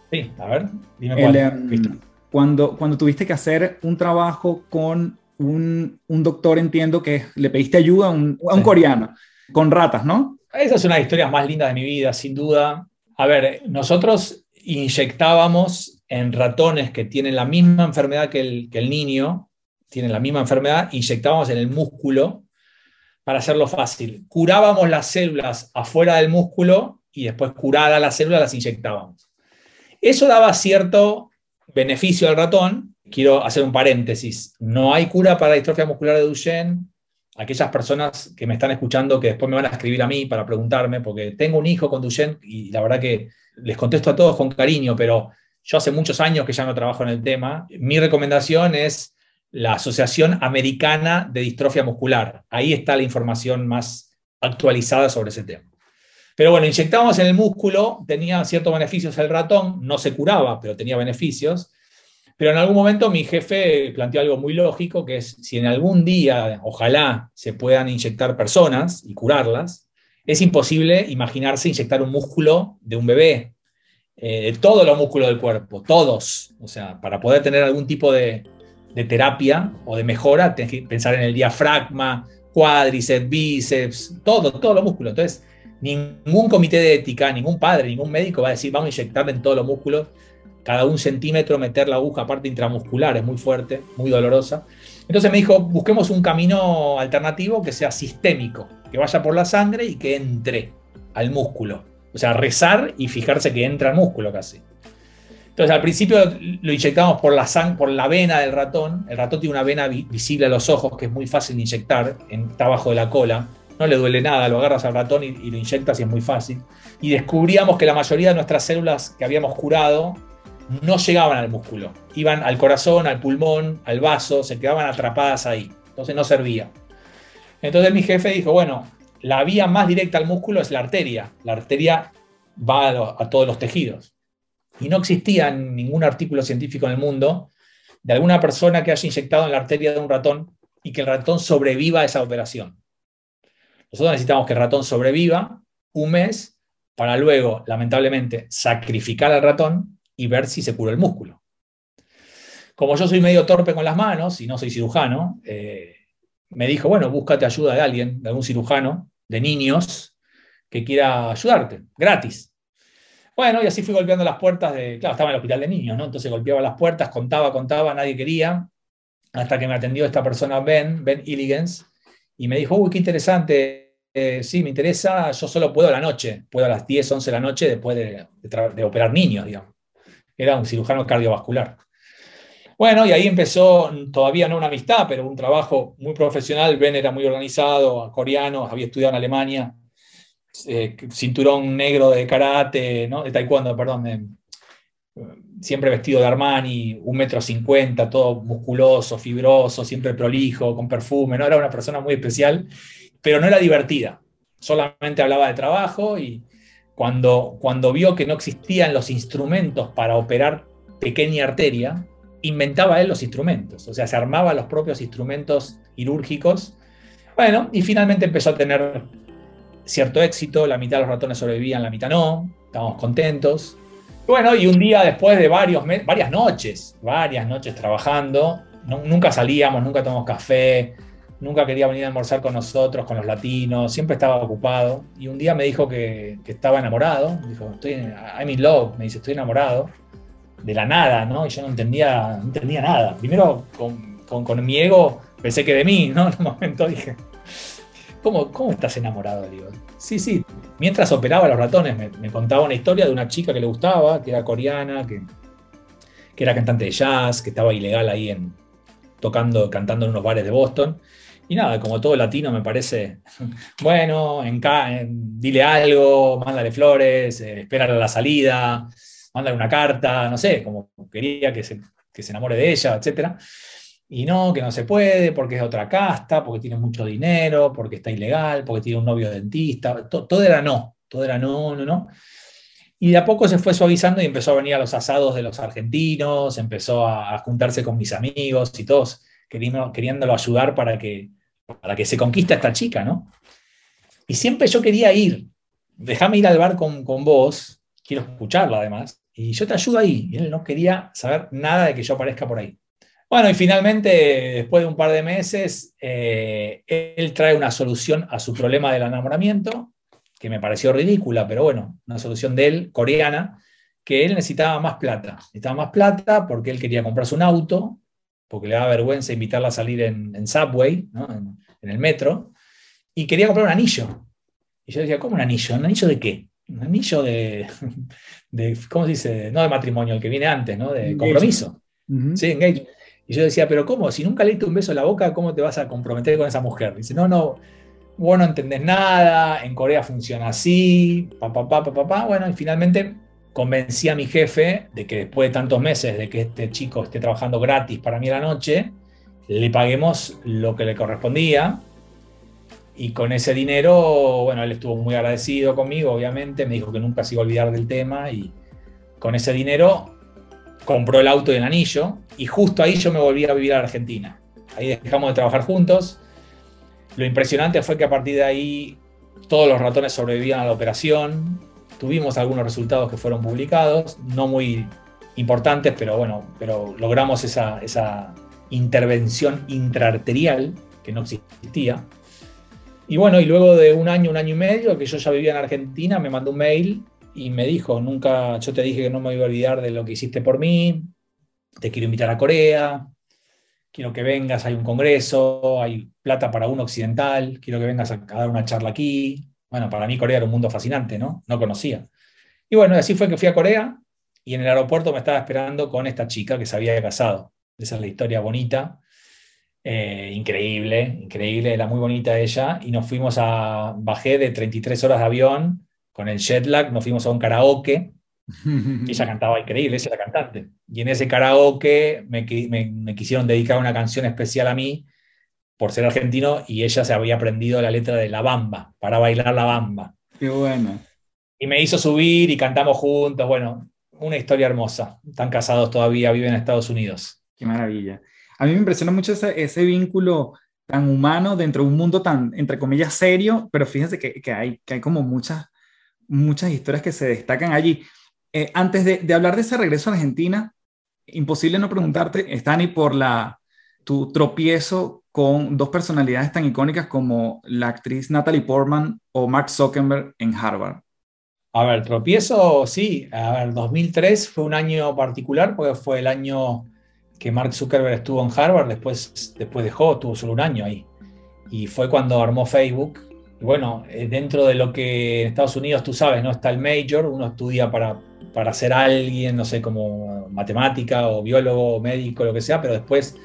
Sí, a ver, dime cuál. Em, cuando, cuando tuviste que hacer un trabajo con un, un doctor, entiendo que le pediste ayuda a un, a un coreano, con ratas, ¿no? Esa es una de las historias más lindas de mi vida, sin duda. A ver, nosotros inyectábamos en ratones que tienen la misma enfermedad que el, que el niño, tienen la misma enfermedad, inyectábamos en el músculo para hacerlo fácil. Curábamos las células afuera del músculo y después curadas las células las inyectábamos. Eso daba cierto beneficio al ratón. Quiero hacer un paréntesis. No hay cura para la distrofia muscular de Duchenne. Aquellas personas que me están escuchando que después me van a escribir a mí para preguntarme, porque tengo un hijo con Duchenne y la verdad que les contesto a todos con cariño, pero yo hace muchos años que ya no trabajo en el tema. Mi recomendación es la Asociación Americana de Distrofia Muscular. Ahí está la información más actualizada sobre ese tema. Pero bueno, inyectábamos en el músculo, tenía ciertos beneficios el ratón, no se curaba, pero tenía beneficios. Pero en algún momento mi jefe planteó algo muy lógico, que es si en algún día, ojalá, se puedan inyectar personas y curarlas, es imposible imaginarse inyectar un músculo de un bebé, eh, de todos los músculos del cuerpo, todos. O sea, para poder tener algún tipo de, de terapia o de mejora, tienes que pensar en el diafragma, cuádriceps, bíceps, todo, todos los músculos. Entonces, ningún comité de ética, ningún padre, ningún médico va a decir, vamos a inyectarle en todos los músculos, cada un centímetro meter la aguja parte intramuscular, es muy fuerte, muy dolorosa. Entonces me dijo, busquemos un camino alternativo que sea sistémico, que vaya por la sangre y que entre al músculo. O sea, rezar y fijarse que entra al músculo casi. Entonces al principio lo inyectamos por la, por la vena del ratón. El ratón tiene una vena visible a los ojos que es muy fácil de inyectar, está abajo de la cola no le duele nada, lo agarras al ratón y, lo inyectas y es muy fácil. Y descubríamos que la mayoría de nuestras células que habíamos curado no llegaban al músculo, iban al corazón, al pulmón, al vaso, se quedaban atrapadas ahí, entonces no servía. Entonces mi jefe dijo, bueno, la vía más directa al músculo es la arteria, la arteria va a todos los tejidos. Y no existía ningún artículo científico en el mundo de alguna persona que haya inyectado en la arteria de un ratón y que el ratón sobreviva a esa operación. Nosotros necesitamos que el ratón sobreviva un mes para luego, lamentablemente, sacrificar al ratón y ver si se cura el músculo. Como yo soy medio torpe con las manos y no soy cirujano, eh, me dijo, bueno, búscate ayuda de alguien, de algún cirujano, de niños, que quiera ayudarte, gratis. Bueno, y así fui golpeando las puertas de, claro, estaba en el hospital de niños, ¿no? Entonces golpeaba las puertas, contaba, contaba, nadie quería, hasta que me atendió esta persona, Ben, Ben Illigens, y me dijo, uy, qué interesante, eh, sí, me interesa, yo solo puedo la noche, puedo a las 10, 11 de la noche después de, operar niños, digamos. Era un cirujano cardiovascular. Bueno, y ahí empezó, todavía no una amistad, pero un trabajo muy profesional. Ben era muy organizado, coreano, había estudiado en Alemania, eh, cinturón negro de karate, ¿no? de taekwondo, perdón, siempre vestido de Armani, un metro cincuenta, todo musculoso, fibroso, siempre prolijo, con perfume, ¿no? Era una persona muy especial, pero no era divertida. Solamente hablaba de trabajo y cuando, cuando vio que no existían los instrumentos para operar pequeña arteria, inventaba él los instrumentos, o sea, se armaba los propios instrumentos quirúrgicos. Bueno, y finalmente empezó a tener cierto éxito, la mitad de los ratones sobrevivían, la mitad no, estábamos contentos. Bueno, y un día después de varios varias noches, varias noches trabajando, nunca salíamos, nunca tomamos café, nunca quería venir a almorzar con nosotros, con los latinos, siempre estaba ocupado. Y un día me dijo que, estaba enamorado, dijo, estoy, I'm in love, me dice, estoy enamorado, de la nada, ¿no? Y yo no entendía, no entendía nada. Primero, con, con, mi ego, pensé que de mí, ¿no? En un momento dije, ¿cómo, cómo estás enamorado? Digo, sí, sí, mientras operaba los ratones, me, contaba una historia de una chica que le gustaba, que era coreana, que, que era cantante de jazz, que estaba ilegal ahí en, tocando, cantando en unos bares de Boston. Y nada, como todo latino me parece, bueno, en, dile algo, mándale flores, eh, espérale a la salida, mándale una carta, no sé, como quería que se, que se enamore de ella, etc. Y no, que no se puede porque es de otra casta, porque tiene mucho dinero, porque está ilegal, porque tiene un novio dentista. todo era no, todo era no, no, no. Y de a poco se fue suavizando y empezó a venir a los asados de los argentinos, empezó a, juntarse con mis amigos y todos queriendo, queriéndolo ayudar para que para que se conquista esta chica, ¿no? Y siempre yo quería ir, déjame ir al bar con, con vos, quiero escucharla además, y yo te ayudo ahí. Y él no quería saber nada de que yo aparezca por ahí. Bueno, y finalmente, después de un par de meses, eh, él trae una solución a su problema del enamoramiento, que me pareció ridícula, pero bueno, una solución de él, coreana, que él necesitaba más plata. Necesitaba más plata porque él quería comprarse un auto, porque le daba vergüenza invitarla a salir en, Subway, en, el metro, y quería comprar un anillo. Y yo decía, ¿cómo un anillo? ¿Un anillo de qué? Un anillo de, ¿cómo se dice? No de matrimonio, el que viene antes, ¿no? De compromiso. Sí, engage. Y yo decía, pero ¿cómo? Si nunca le diste un beso en la boca, ¿cómo te vas a comprometer con esa mujer? Dice, no, no, vos no entendés nada, en Corea funciona así, papá, papá, papá. Bueno, y finalmente convencí a mi jefe de que después de tantos meses de que este chico esté trabajando gratis para mí a la noche, le paguemos lo que le correspondía. Y con ese dinero, bueno, él estuvo muy agradecido conmigo, obviamente, me dijo que nunca se iba a olvidar del tema y con ese dinero compró el auto y el anillo y justo ahí yo me volví a vivir a Argentina. Ahí dejamos de trabajar juntos. Lo impresionante fue que a partir de ahí todos los ratones sobrevivían a la operación. Tuvimos algunos resultados que fueron publicados, no muy importantes, pero bueno, pero logramos esa, esa intervención intraarterial que no existía. Y bueno, y luego de un año, un año y medio que yo ya vivía en Argentina, me mandó un mail y me dijo, nunca, yo te dije que no me iba a olvidar de lo que hiciste por mí, te quiero invitar a Corea, quiero que vengas, hay un congreso, hay plata para un occidental, quiero que vengas a, dar una charla aquí. Bueno, para mí Corea era un mundo fascinante, ¿no? No conocía. Y bueno, así fue que fui a Corea y en el aeropuerto me estaba esperando con esta chica que se había casado. Esa es la historia bonita. Eh, increíble, increíble, era muy bonita ella. Y nos fuimos a, bajé de 33 horas de avión con el jet lag, nos fuimos a un karaoke ella cantaba increíble, ella era cantante. Y en ese karaoke me, me, quisieron dedicar una canción especial a mí por ser argentino y ella se había aprendido la letra de La Bamba, para bailar La Bamba. Qué bueno. Y me hizo subir y cantamos juntos. Bueno, una historia hermosa. Están casados todavía, viven en Estados Unidos. Qué maravilla. A mí me impresiona mucho ese, ese vínculo tan humano dentro de un mundo tan, entre comillas, serio, pero fíjense que, que, hay, que hay como muchas, muchas historias que se destacan allí. Eh, antes de, hablar de ese regreso a Argentina, imposible no preguntarte, Stani, por la, tu tropiezo con dos personalidades tan icónicas como la actriz Natalie Portman o Mark Zuckerberg en Harvard. A ver, tropiezo, sí. A ver, 2003 fue un año particular porque fue el año que Mark Zuckerberg estuvo en Harvard, después, después dejó, estuvo solo un año ahí. Y fue cuando armó Facebook. Bueno, eh, dentro de lo que en Estados Unidos tú sabes, ¿no? Está el major, uno estudia para para ser alguien, no sé, como matemática o biólogo o médico, lo que sea, pero después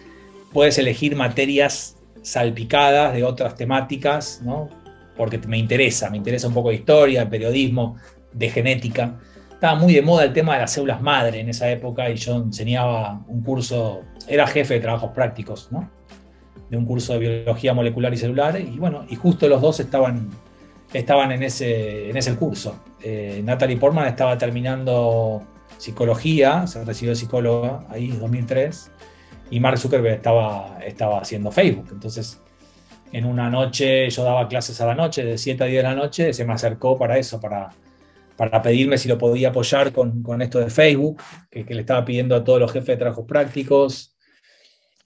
puedes elegir materias salpicadas de otras temáticas, ¿no? Porque me interesa, me interesa un poco de historia, periodismo, de genética. Estaba muy de moda el tema de las células madre en esa época y yo enseñaba un curso, era jefe de trabajos prácticos, ¿no? De un curso de biología molecular y celular y bueno, y justo los dos estaban estaban en ese, en ese curso. Eh, Natalie Portman estaba terminando psicología, se recibió psicóloga ahí en 2003, y Mark Zuckerberg estaba, estaba haciendo Facebook. Entonces, en una noche, yo daba clases a la noche, de 7 a 10 de la noche, se me acercó para eso, para, para pedirme si lo podía apoyar con, con esto de Facebook, que, que, le estaba pidiendo a todos los jefes de trabajos prácticos,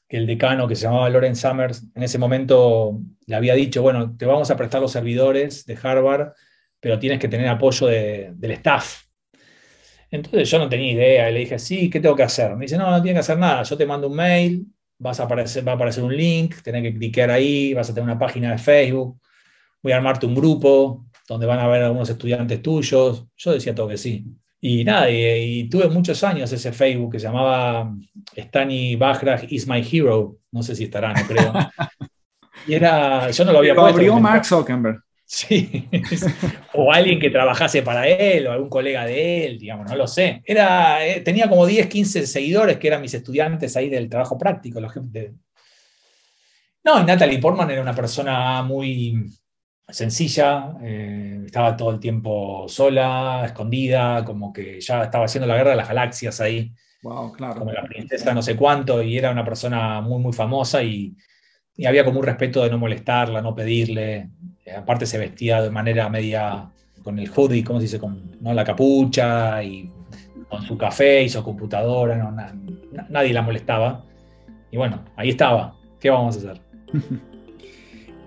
que el decano, que se llamaba Loren Summers, en ese momento le había dicho, bueno, te vamos a prestar los servidores de Harvard, pero tienes que tener apoyo del staff. Entonces yo no tenía idea, y le dije, sí, ¿qué tengo que hacer? Me dice, no, no tienes que hacer nada, yo te mando un mail, vas a aparecer, va a aparecer un link, tenés que clicar ahí, vas a tener una página de Facebook, voy a armarte un grupo donde van a haber algunos estudiantes tuyos. Yo decía todo que sí. Y nada, y, tuve muchos años ese Facebook que se llamaba Stani Bajraj is my hero. No sé si estará, no creo. Y era, yo no lo había lo abrió Mark Zuckerberg. Sí, o alguien que trabajase para él, o algún colega de él, digamos, no lo sé. Era, eh, tenía como 10, 15 seguidores que eran mis estudiantes ahí del trabajo práctico. Los de... No, y Natalie Portman era una persona muy, sencilla, eh, estaba todo el tiempo sola, escondida, como que ya estaba haciendo la guerra de las galaxias ahí. Wow, claro. Como la princesa no sé cuánto, y era una persona muy, muy famosa y y había como un respeto de no molestarla, no pedirle. Eh, aparte se vestía de manera media con el hoodie, ¿cómo se dice? Con ¿no? la capucha y con su café y su computadora, no, nadie la molestaba. Y bueno, ahí estaba. ¿Qué vamos a hacer?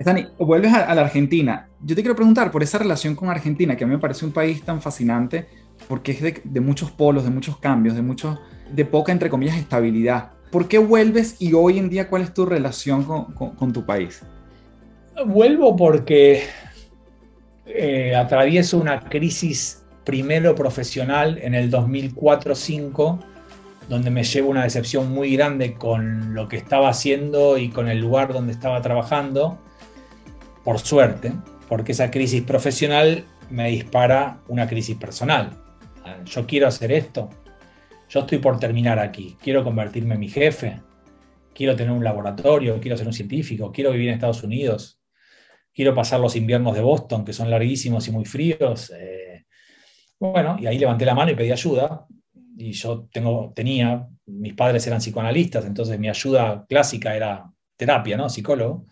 Dani, vuelves a, la Argentina. Yo te quiero preguntar por esa relación con Argentina, que a mí me parece un país tan fascinante, porque es de, muchos polos, de muchos cambios, de, muchos, de poca, entre comillas, estabilidad. ¿Por qué vuelves y hoy en día cuál es tu relación con, tu país? Vuelvo porque eh, atravieso una crisis primero profesional en el 2004-5, donde me llevo una decepción muy grande con lo que estaba haciendo y con el lugar donde estaba trabajando, por suerte, porque esa crisis profesional me dispara una crisis personal. Yo quiero hacer esto, yo estoy por terminar aquí, quiero convertirme en mi jefe, quiero tener un laboratorio, quiero ser un científico, quiero vivir en Estados Unidos, quiero pasar los inviernos de Boston, que son larguísimos y muy fríos. Eh, bueno, y ahí levanté la mano y pedí ayuda. Y yo tenía, mis padres eran psicoanalistas, entonces mi ayuda clásica era terapia, ¿no? Psicólogo.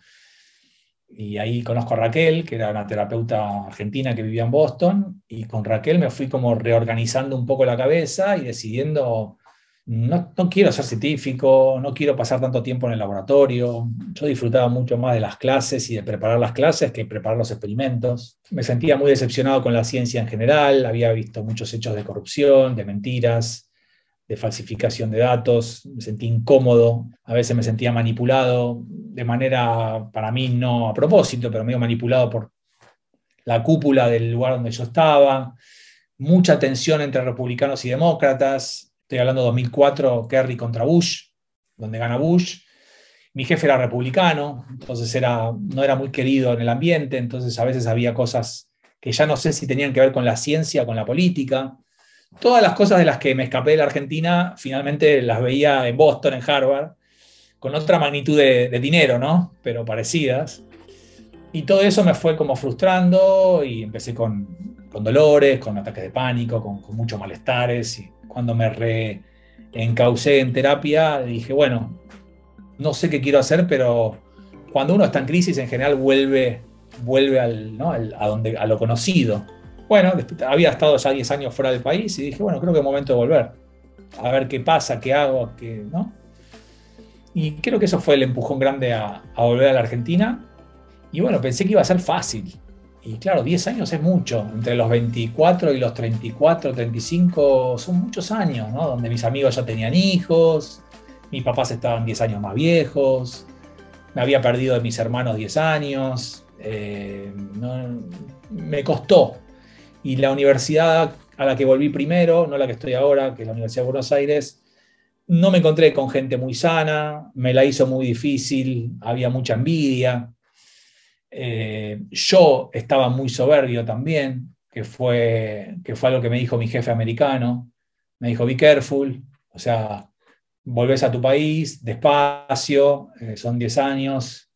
Y ahí conozco a Raquel, que era una terapeuta argentina que vivía en Boston, y con Raquel me fui como reorganizando un poco la cabeza y decidiendo, no, no, quiero ser científico, no quiero pasar tanto tiempo en el laboratorio. Yo disfrutaba mucho más de las clases y de preparar las clases que preparar los experimentos. Me sentía muy decepcionado con la ciencia en general, había visto muchos hechos de corrupción, de mentiras, de falsificación de datos, me sentí incómodo, a veces me sentía manipulado, de manera, para mí no a propósito, pero medio manipulado por la cúpula del lugar donde yo estaba, mucha tensión entre republicanos y demócratas, estoy hablando de 2004, Kerry contra Bush, donde gana Bush, mi jefe era republicano, entonces era, no era muy querido en el ambiente, entonces a veces había cosas que ya no sé si tenían que ver con la ciencia, con la política, todas las cosas de las que me escapé de la Argentina, finalmente las veía en Boston, en Harvard, con otra magnitud de, dinero, ¿no? Pero parecidas. Y todo eso me fue como frustrando y empecé con, dolores, con ataques de pánico, con, muchos malestares. Y cuando me reencaucé en terapia, dije, bueno, no sé qué quiero hacer, pero cuando uno está en crisis, en general vuelve, vuelve al, a, donde, a lo conocido. Bueno, había estado ya 10 años fuera del país y dije, bueno, creo que es momento de volver. A ver qué pasa, qué hago, qué, ¿no? Y creo que eso fue el empujón grande a, volver a la Argentina. Y bueno, pensé que iba a ser fácil. Y claro, 10 años es mucho. Entre los 24 y los 34, 35 son muchos años, ¿no? Donde mis amigos ya tenían hijos, mis papás estaban 10 años más viejos, me había perdido de mis hermanos 10 años. Eh, me costó y la universidad a la que volví primero, no la que estoy ahora, que es la Universidad de Buenos Aires, no me encontré con gente muy sana, me la hizo muy difícil, había mucha envidia. Eh, yo estaba muy soberbio también, que fue, que fue algo que me dijo mi jefe americano. Me dijo, be careful, o sea, volvés a tu país despacio, eh, son 10 años.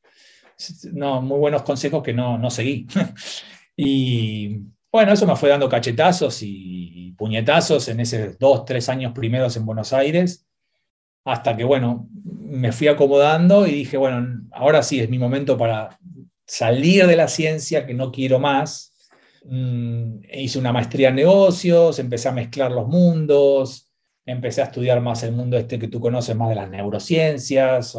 No, muy buenos consejos que no, no seguí. y, bueno, eso me fue dando cachetazos y puñetazos en esos dos, tres años primeros en Buenos Aires, hasta que, bueno, me fui acomodando y dije, bueno, ahora sí es mi momento para salir de la ciencia, que no quiero más. Mm, hice una maestría en negocios, empecé a mezclar los mundos, empecé a estudiar más el mundo este que tú conoces, más de las neurociencias,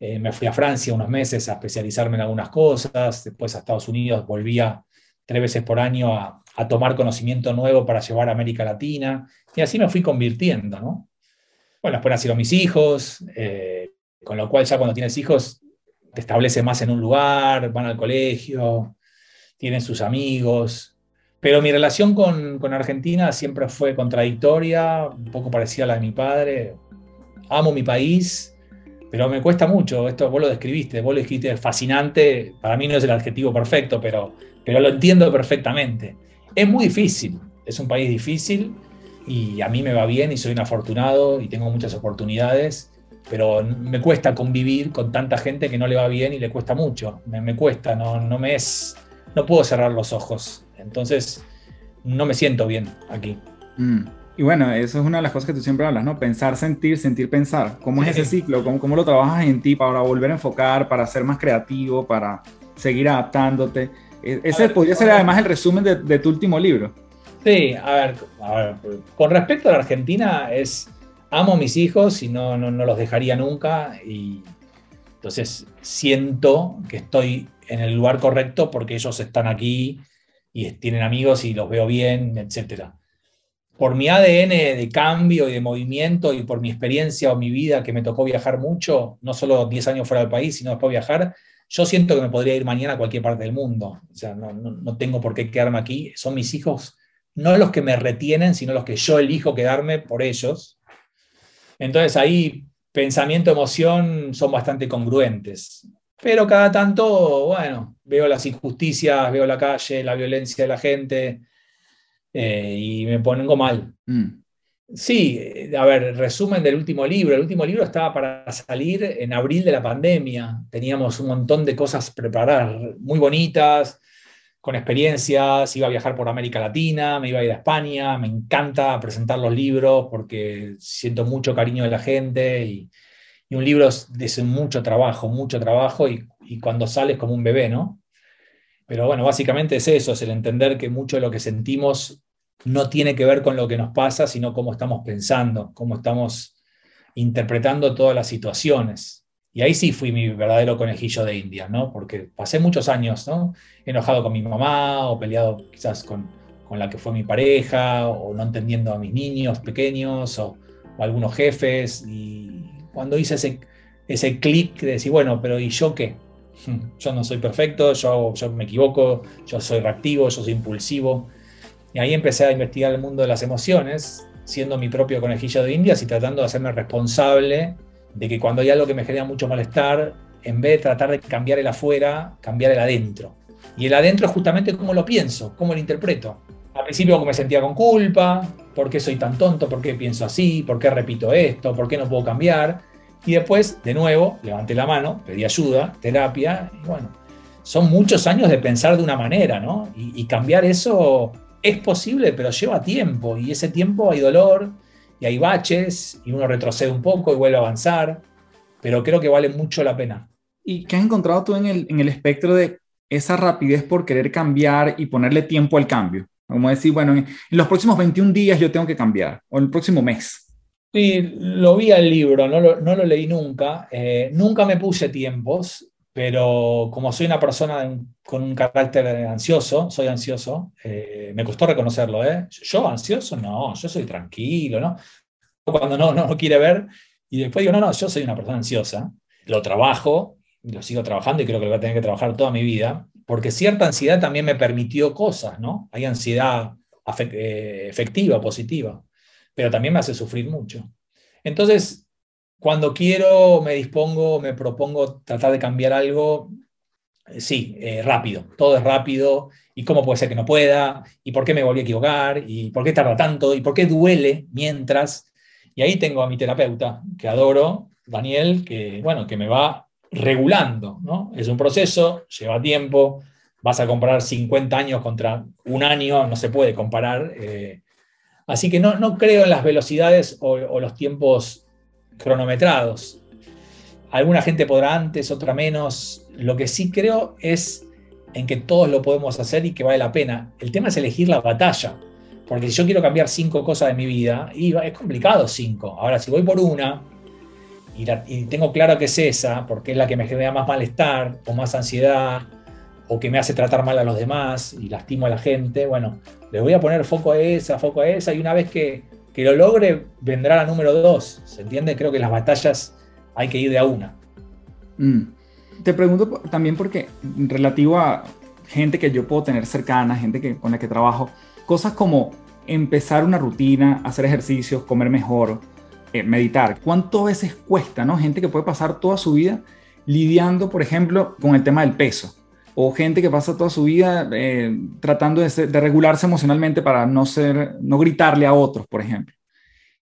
eh, me fui a Francia unos meses a especializarme en algunas cosas, después a Estados Unidos volvía tres veces por año a, tomar conocimiento nuevo para llevar a América Latina, y así me fui convirtiendo, ¿no? Bueno, después nacieron mis hijos, eh, con lo cual ya cuando tienes hijos te estableces más en un lugar, van al colegio, tienen sus amigos, pero mi relación con, con, Argentina siempre fue contradictoria, un poco parecida a la de mi padre. Amo mi país, pero me cuesta mucho. Esto vos lo describiste, vos lo escribiste fascinante. Para mí no es el adjetivo perfecto, pero pero lo entiendo perfectamente. Es muy difícil, es un país difícil y a mí me va bien y soy un afortunado y tengo muchas oportunidades, pero me cuesta convivir con tanta gente que no le va bien y le cuesta mucho. Me, cuesta, no, no me es, no puedo cerrar los ojos. Entonces, no me siento bien aquí. Mm. Y bueno, eso es una de las cosas que tú siempre hablas, ¿no? Pensar, sentir, sentir, pensar. ¿Cómo es ese ciclo? ¿Cómo, ¿Cómo lo trabajas en ti para volver a enfocar, para ser más creativo, para seguir adaptándote? E, ese podría ser además el resumen de, de, tu último libro. Sí, a ver, a ver, con respecto a la Argentina, es amo a mis hijos y no, no, no los dejaría nunca. Y entonces siento que estoy en el lugar correcto porque ellos están aquí y tienen amigos y los veo bien, etcétera por mi ADN de cambio y de movimiento y por mi experiencia o mi vida que me tocó viajar mucho, no solo 10 años fuera del país, sino después viajar, yo siento que me podría ir mañana a cualquier parte del mundo. O sea, no, no, tengo por qué quedarme aquí. Son mis hijos, no los que me retienen, sino los que yo elijo quedarme por ellos. Entonces ahí pensamiento, emoción son bastante congruentes. Pero cada tanto, bueno, veo las injusticias, veo la calle, la violencia de la gente, eh, y me pongo mal. Mm. Sí, a ver, resumen del último libro. El último libro estaba para salir en abril de la pandemia. Teníamos un montón de cosas preparadas, muy bonitas, con experiencias. Iba a viajar por América Latina, me iba a ir a España. Me encanta presentar los libros porque siento mucho cariño de la gente y, un libro es de mucho trabajo, mucho trabajo y, y cuando sales como un bebé, ¿no? Pero bueno, básicamente es eso, es el entender que mucho de lo que sentimos no tiene que ver con lo que nos pasa, sino cómo estamos pensando, cómo estamos interpretando todas las situaciones. Y ahí sí fui mi verdadero conejillo de India, ¿no? Porque pasé muchos años, ¿no? Enojado con mi mamá o peleado quizás con, con la que fue mi pareja o no entendiendo a mis niños pequeños o, o algunos jefes. Y cuando hice ese, ese clic de decir, bueno, pero ¿y yo qué? Yo no soy perfecto, yo, yo me equivoco, yo soy reactivo, yo soy impulsivo. Y ahí empecé a investigar el mundo de las emociones, siendo mi propio conejillo de indias y tratando de hacerme responsable de que cuando hay algo que me genera mucho malestar, en vez de tratar de cambiar el afuera, cambiar el adentro. Y el adentro es justamente cómo lo pienso, cómo lo interpreto. Al principio me sentía con culpa, ¿por qué soy tan tonto? ¿Por qué pienso así? ¿Por qué repito esto? ¿Por qué no puedo cambiar? Y después, de nuevo, levanté la mano, pedí ayuda, terapia, y bueno, son muchos años de pensar de una manera, ¿no? Y, cambiar eso es posible, pero lleva tiempo, y ese tiempo hay dolor, y hay baches, y uno retrocede un poco y vuelve a avanzar, pero creo que vale mucho la pena. ¿Y qué has encontrado tú en el, en el espectro de esa rapidez por querer cambiar y ponerle tiempo al cambio? Como decir, bueno, en, los próximos 21 días yo tengo que cambiar, o el próximo mes. Sí, lo vi al libro, no lo, leí nunca. Eh, nunca me puse tiempos, pero como soy una persona con un carácter ansioso, soy ansioso, eh, me costó reconocerlo. ¿eh? Yo ansioso, no, yo soy tranquilo, ¿no? Cuando no, no lo quiere ver, y después digo, no, no, yo soy una persona ansiosa, lo trabajo, lo sigo trabajando y creo que lo voy a tener que trabajar toda mi vida, porque cierta ansiedad también me permitió cosas, ¿no? Hay ansiedad eh, efectiva, positiva pero también me hace sufrir mucho. Entonces, cuando quiero, me dispongo, me propongo tratar de cambiar algo, eh, sí, eh, rápido, todo es rápido, y cómo puede ser que no pueda, y por qué me volví a equivocar, y por qué tarda tanto, y por qué duele mientras. Y ahí tengo a mi terapeuta, que adoro, Daniel, que, bueno, que me va regulando, ¿no? Es un proceso, lleva tiempo, vas a comparar 50 años contra un año, no se puede comparar. Eh, Así que no, no creo en las velocidades o, los tiempos cronometrados. Alguna gente podrá antes, otra menos. Lo que sí creo es en que todos lo podemos hacer y que vale la pena. El tema es elegir la batalla. Porque si yo quiero cambiar cinco cosas de mi vida, es complicado cinco. Ahora, si voy por una y, y tengo claro que es esa, porque es la que me genera más malestar o más ansiedad, o que me hace tratar mal a los demás y lastimo a la gente, bueno, le voy a poner foco a esa, foco a esa, y una vez que, lo logre, vendrá la número dos. ¿Se entiende? Creo que las batallas hay que ir de a una. Mm. Te pregunto también porque, relativo a gente que yo puedo tener cercana, gente que, con la que trabajo, cosas como empezar una rutina, hacer ejercicios, comer mejor, eh, meditar. ¿Cuántas veces cuesta, no? Gente que puede pasar toda su vida lidiando, por ejemplo, con el tema del peso o gente que pasa toda su vida eh, tratando de, regularse emocionalmente para no, ser, no gritarle a otros, por ejemplo.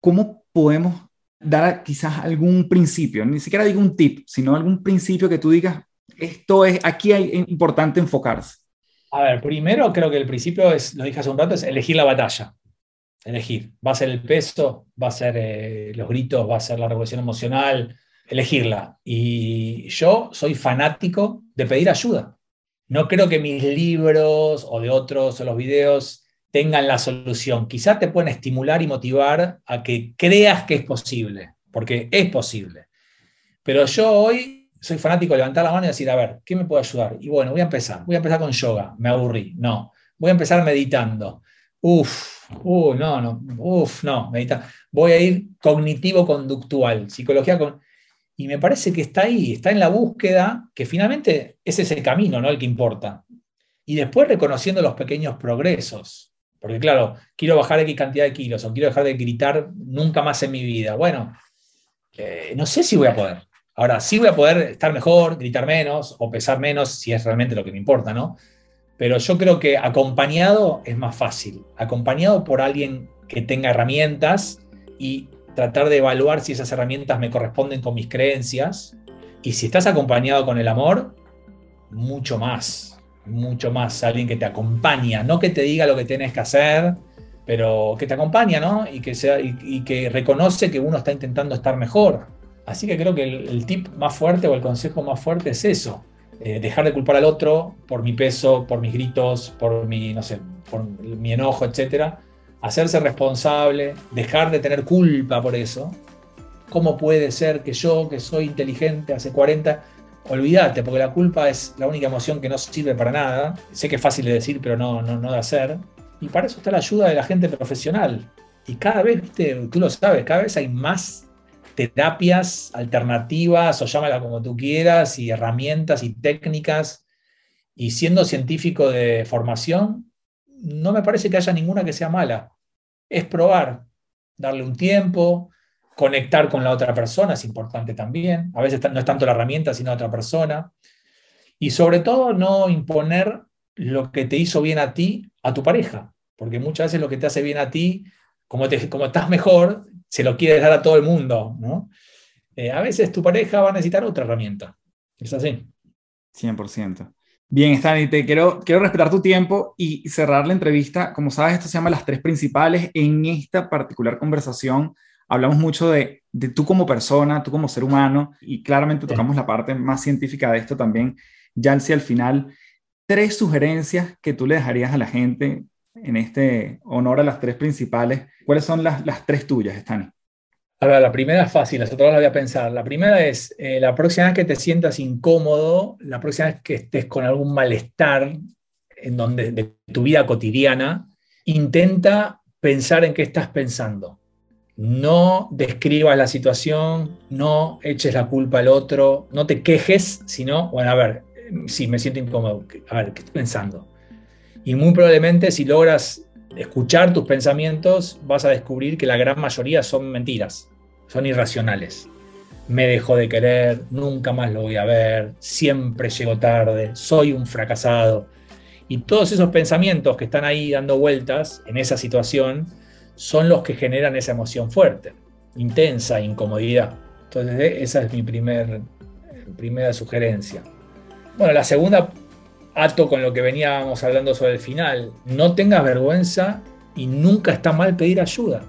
¿Cómo podemos dar quizás algún principio, ni siquiera digo un tip, sino algún principio que tú digas, esto es, aquí hay importante enfocarse? A ver, primero creo que el principio es, lo dije hace un rato, es elegir la batalla. elegir. Va a ser el peso, va a ser eh, los gritos, va a ser la regulación emocional, elegirla. Y yo soy fanático de pedir ayuda. No creo que mis libros o de otros o los videos tengan la solución. Quizás te pueden estimular y motivar a que creas que es posible, porque es posible. Pero yo hoy soy fanático de levantar la mano y decir, a ver, ¿qué me puede ayudar? Y bueno, voy a empezar. Voy a empezar con yoga. Me aburrí. No. Voy a empezar meditando. Uf, uh, no, no, uf, no, medita. Voy a ir cognitivo-conductual, psicología con... Y me parece que está ahí, está en la búsqueda, que finalmente ese es el camino, ¿no? El que importa. Y después reconociendo los pequeños progresos. Porque claro, quiero bajar X cantidad de kilos o quiero dejar de gritar nunca más en mi vida. Bueno, eh, no sé si voy a poder. Ahora, sí voy a poder estar mejor, gritar menos o pesar menos, si es realmente lo que me importa, ¿no? Pero yo creo que acompañado es más fácil. Acompañado por alguien que tenga herramientas y tratar de evaluar si esas herramientas me corresponden con mis creencias. Y si estás acompañado con el amor, mucho más, mucho más. Alguien que te acompaña, no que te diga lo que tienes que hacer, pero que te acompaña, ¿no? Y que, sea, y, que reconoce que uno está intentando estar mejor. Así que creo que el, tip más fuerte o el consejo más fuerte es eso. Eh, dejar de culpar al otro por mi peso, por mis gritos, por mi, no sé, por mi enojo, etc. Hacerse responsable, dejar de tener culpa por eso. ¿Cómo puede ser que yo, que soy inteligente hace 40, olvídate, porque la culpa es la única emoción que no sirve para nada. Sé que es fácil de decir, pero no, no, no de hacer. Y para eso está la ayuda de la gente profesional. Y cada vez, tú lo sabes, cada vez hay más terapias alternativas, o llámala como tú quieras, y herramientas y técnicas. Y siendo científico de formación, no me parece que haya ninguna que sea mala. Es probar, darle un tiempo, conectar con la otra persona, es importante también. A veces no es tanto la herramienta, sino otra persona. Y sobre todo, no imponer lo que te hizo bien a ti a tu pareja, porque muchas veces lo que te hace bien a ti, como, te, como estás mejor, se lo quieres dar a todo el mundo, ¿no? Eh, a veces tu pareja va a necesitar otra herramienta. Es así. 100%. Bien, Stanley, te quiero, quiero respetar tu tiempo y cerrar la entrevista. Como sabes, esto se llama Las Tres Principales. En esta particular conversación hablamos mucho de, de tú como persona, tú como ser humano, y claramente tocamos la parte más científica de esto también. Ya si al final, tres sugerencias que tú le dejarías a la gente en este honor a las tres principales. ¿Cuáles son las, las tres tuyas, Stani? La primera es fácil, las otras las voy a pensar. La primera es, eh, la próxima vez que te sientas incómodo, la próxima vez que estés con algún malestar en donde, de tu vida cotidiana, intenta pensar en qué estás pensando. No describas la situación, no eches la culpa al otro, no te quejes, sino, bueno, a ver, si me siento incómodo, a ver, ¿qué estoy pensando? Y muy probablemente si logras escuchar tus pensamientos, vas a descubrir que la gran mayoría son mentiras, son irracionales. Me dejó de querer, nunca más lo voy a ver, siempre llego tarde, soy un fracasado. Y todos esos pensamientos que están ahí dando vueltas en esa situación son los que generan esa emoción fuerte, intensa, incomodidad. Entonces esa es mi primer, primera sugerencia. Bueno, la segunda ato con lo que veníamos hablando sobre el final, no tengas vergüenza y nunca está mal pedir ayuda.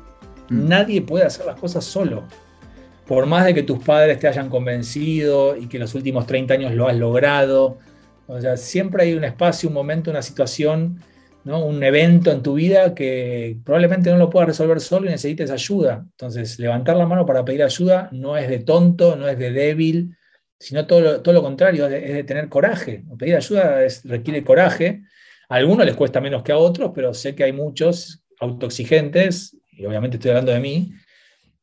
Mm. Nadie puede hacer las cosas solo. Por más de que tus padres te hayan convencido y que los últimos 30 años lo has logrado, o siempre hay un espacio, un momento, una situación, ¿no? un evento en tu vida que probablemente no lo puedas resolver solo y necesites ayuda. Entonces, levantar la mano para pedir ayuda no es de tonto, no es de débil, sino todo lo, todo lo contrario, es de, tener coraje. Pedir ayuda requiere coraje. A algunos les cuesta menos que a otros, pero sé que hay muchos autoexigentes, y obviamente estoy hablando de mí,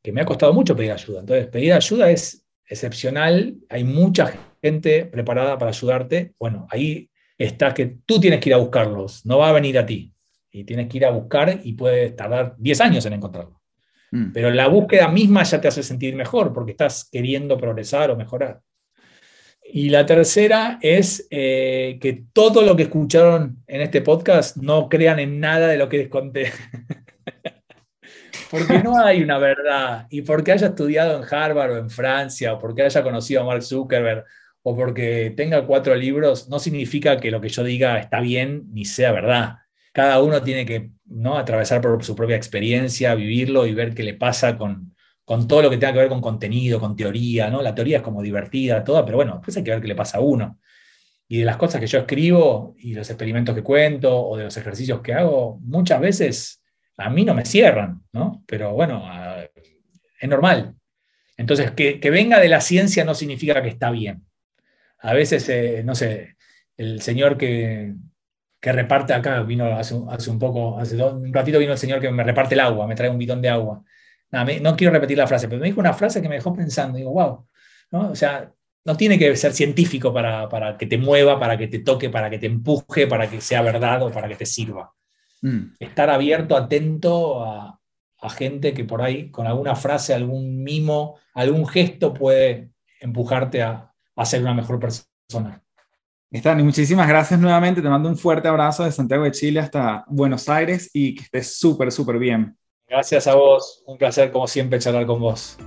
que me ha costado mucho pedir ayuda. Entonces, pedir ayuda es excepcional, hay mucha gente preparada para ayudarte. Bueno, ahí está que tú tienes que ir a buscarlos, no va a venir a ti. Y tienes que ir a buscar y puede tardar 10 años en encontrarlo. Mm. Pero la búsqueda misma ya te hace sentir mejor porque estás queriendo progresar o mejorar. Y la tercera es eh, que todo lo que escucharon en este podcast no crean en nada de lo que les conté. porque no hay una verdad. Y porque haya estudiado en Harvard o en Francia, o porque haya conocido a Mark Zuckerberg, o porque tenga cuatro libros, no significa que lo que yo diga está bien ni sea verdad. Cada uno tiene que ¿no? atravesar por su propia experiencia, vivirlo y ver qué le pasa con, con todo lo que tenga que ver con contenido, con teoría. ¿no? La teoría es como divertida, toda, pero bueno, después hay que ver qué le pasa a uno. Y de las cosas que yo escribo y los experimentos que cuento o de los ejercicios que hago, muchas veces a mí no me cierran, ¿no? Pero bueno, es normal. Entonces, que, venga de la ciencia no significa que está bien. A veces, eh, no sé, el señor que, reparte acá, vino hace, un poco, hace un ratito vino el señor que me reparte el agua, me trae un bidón de agua. no quiero repetir la frase, pero me dijo una frase que me dejó pensando, digo, wow, ¿no? O sea, no tiene que ser científico para, que te mueva, para que te toque, para que te empuje, para que sea verdad o para que te sirva. Mm. Estar abierto, atento a, gente que por ahí, con alguna frase, algún mimo, algún gesto puede empujarte a, a ser una mejor persona. Están, muchísimas gracias nuevamente. Te mando un fuerte abrazo de Santiago de Chile hasta Buenos Aires y que estés súper, súper bien. Gracias a vos. Un placer, como siempre, charlar con vos.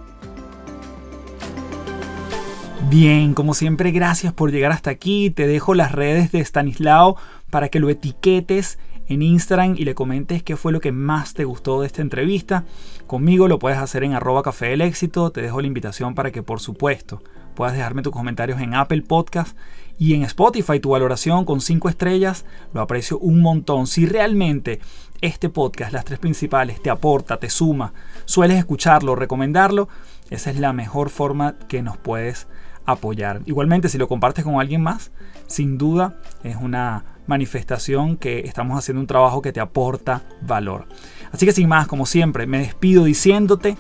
Bien, como siempre, gracias por llegar hasta aquí. Te dejo las redes de Stanislao para que lo etiquetes en Instagram y le comentes qué fue lo que más te gustó de esta entrevista. Conmigo lo puedes hacer en arroba café del éxito. Te dejo la invitación para que por supuesto puedas dejarme tus comentarios en Apple Podcast y en Spotify tu valoración con 5 estrellas. Lo aprecio un montón. Si realmente este podcast, las tres principales, te aporta, te suma, sueles escucharlo, recomendarlo, esa es la mejor forma que nos puedes apoyar. Igualmente, si lo compartes con alguien más, sin duda es una manifestación que estamos haciendo un trabajo que te aporta valor. Así que sin más, como siempre, me despido diciéndote,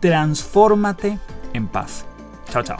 transfórmate en paz. Chao, chao.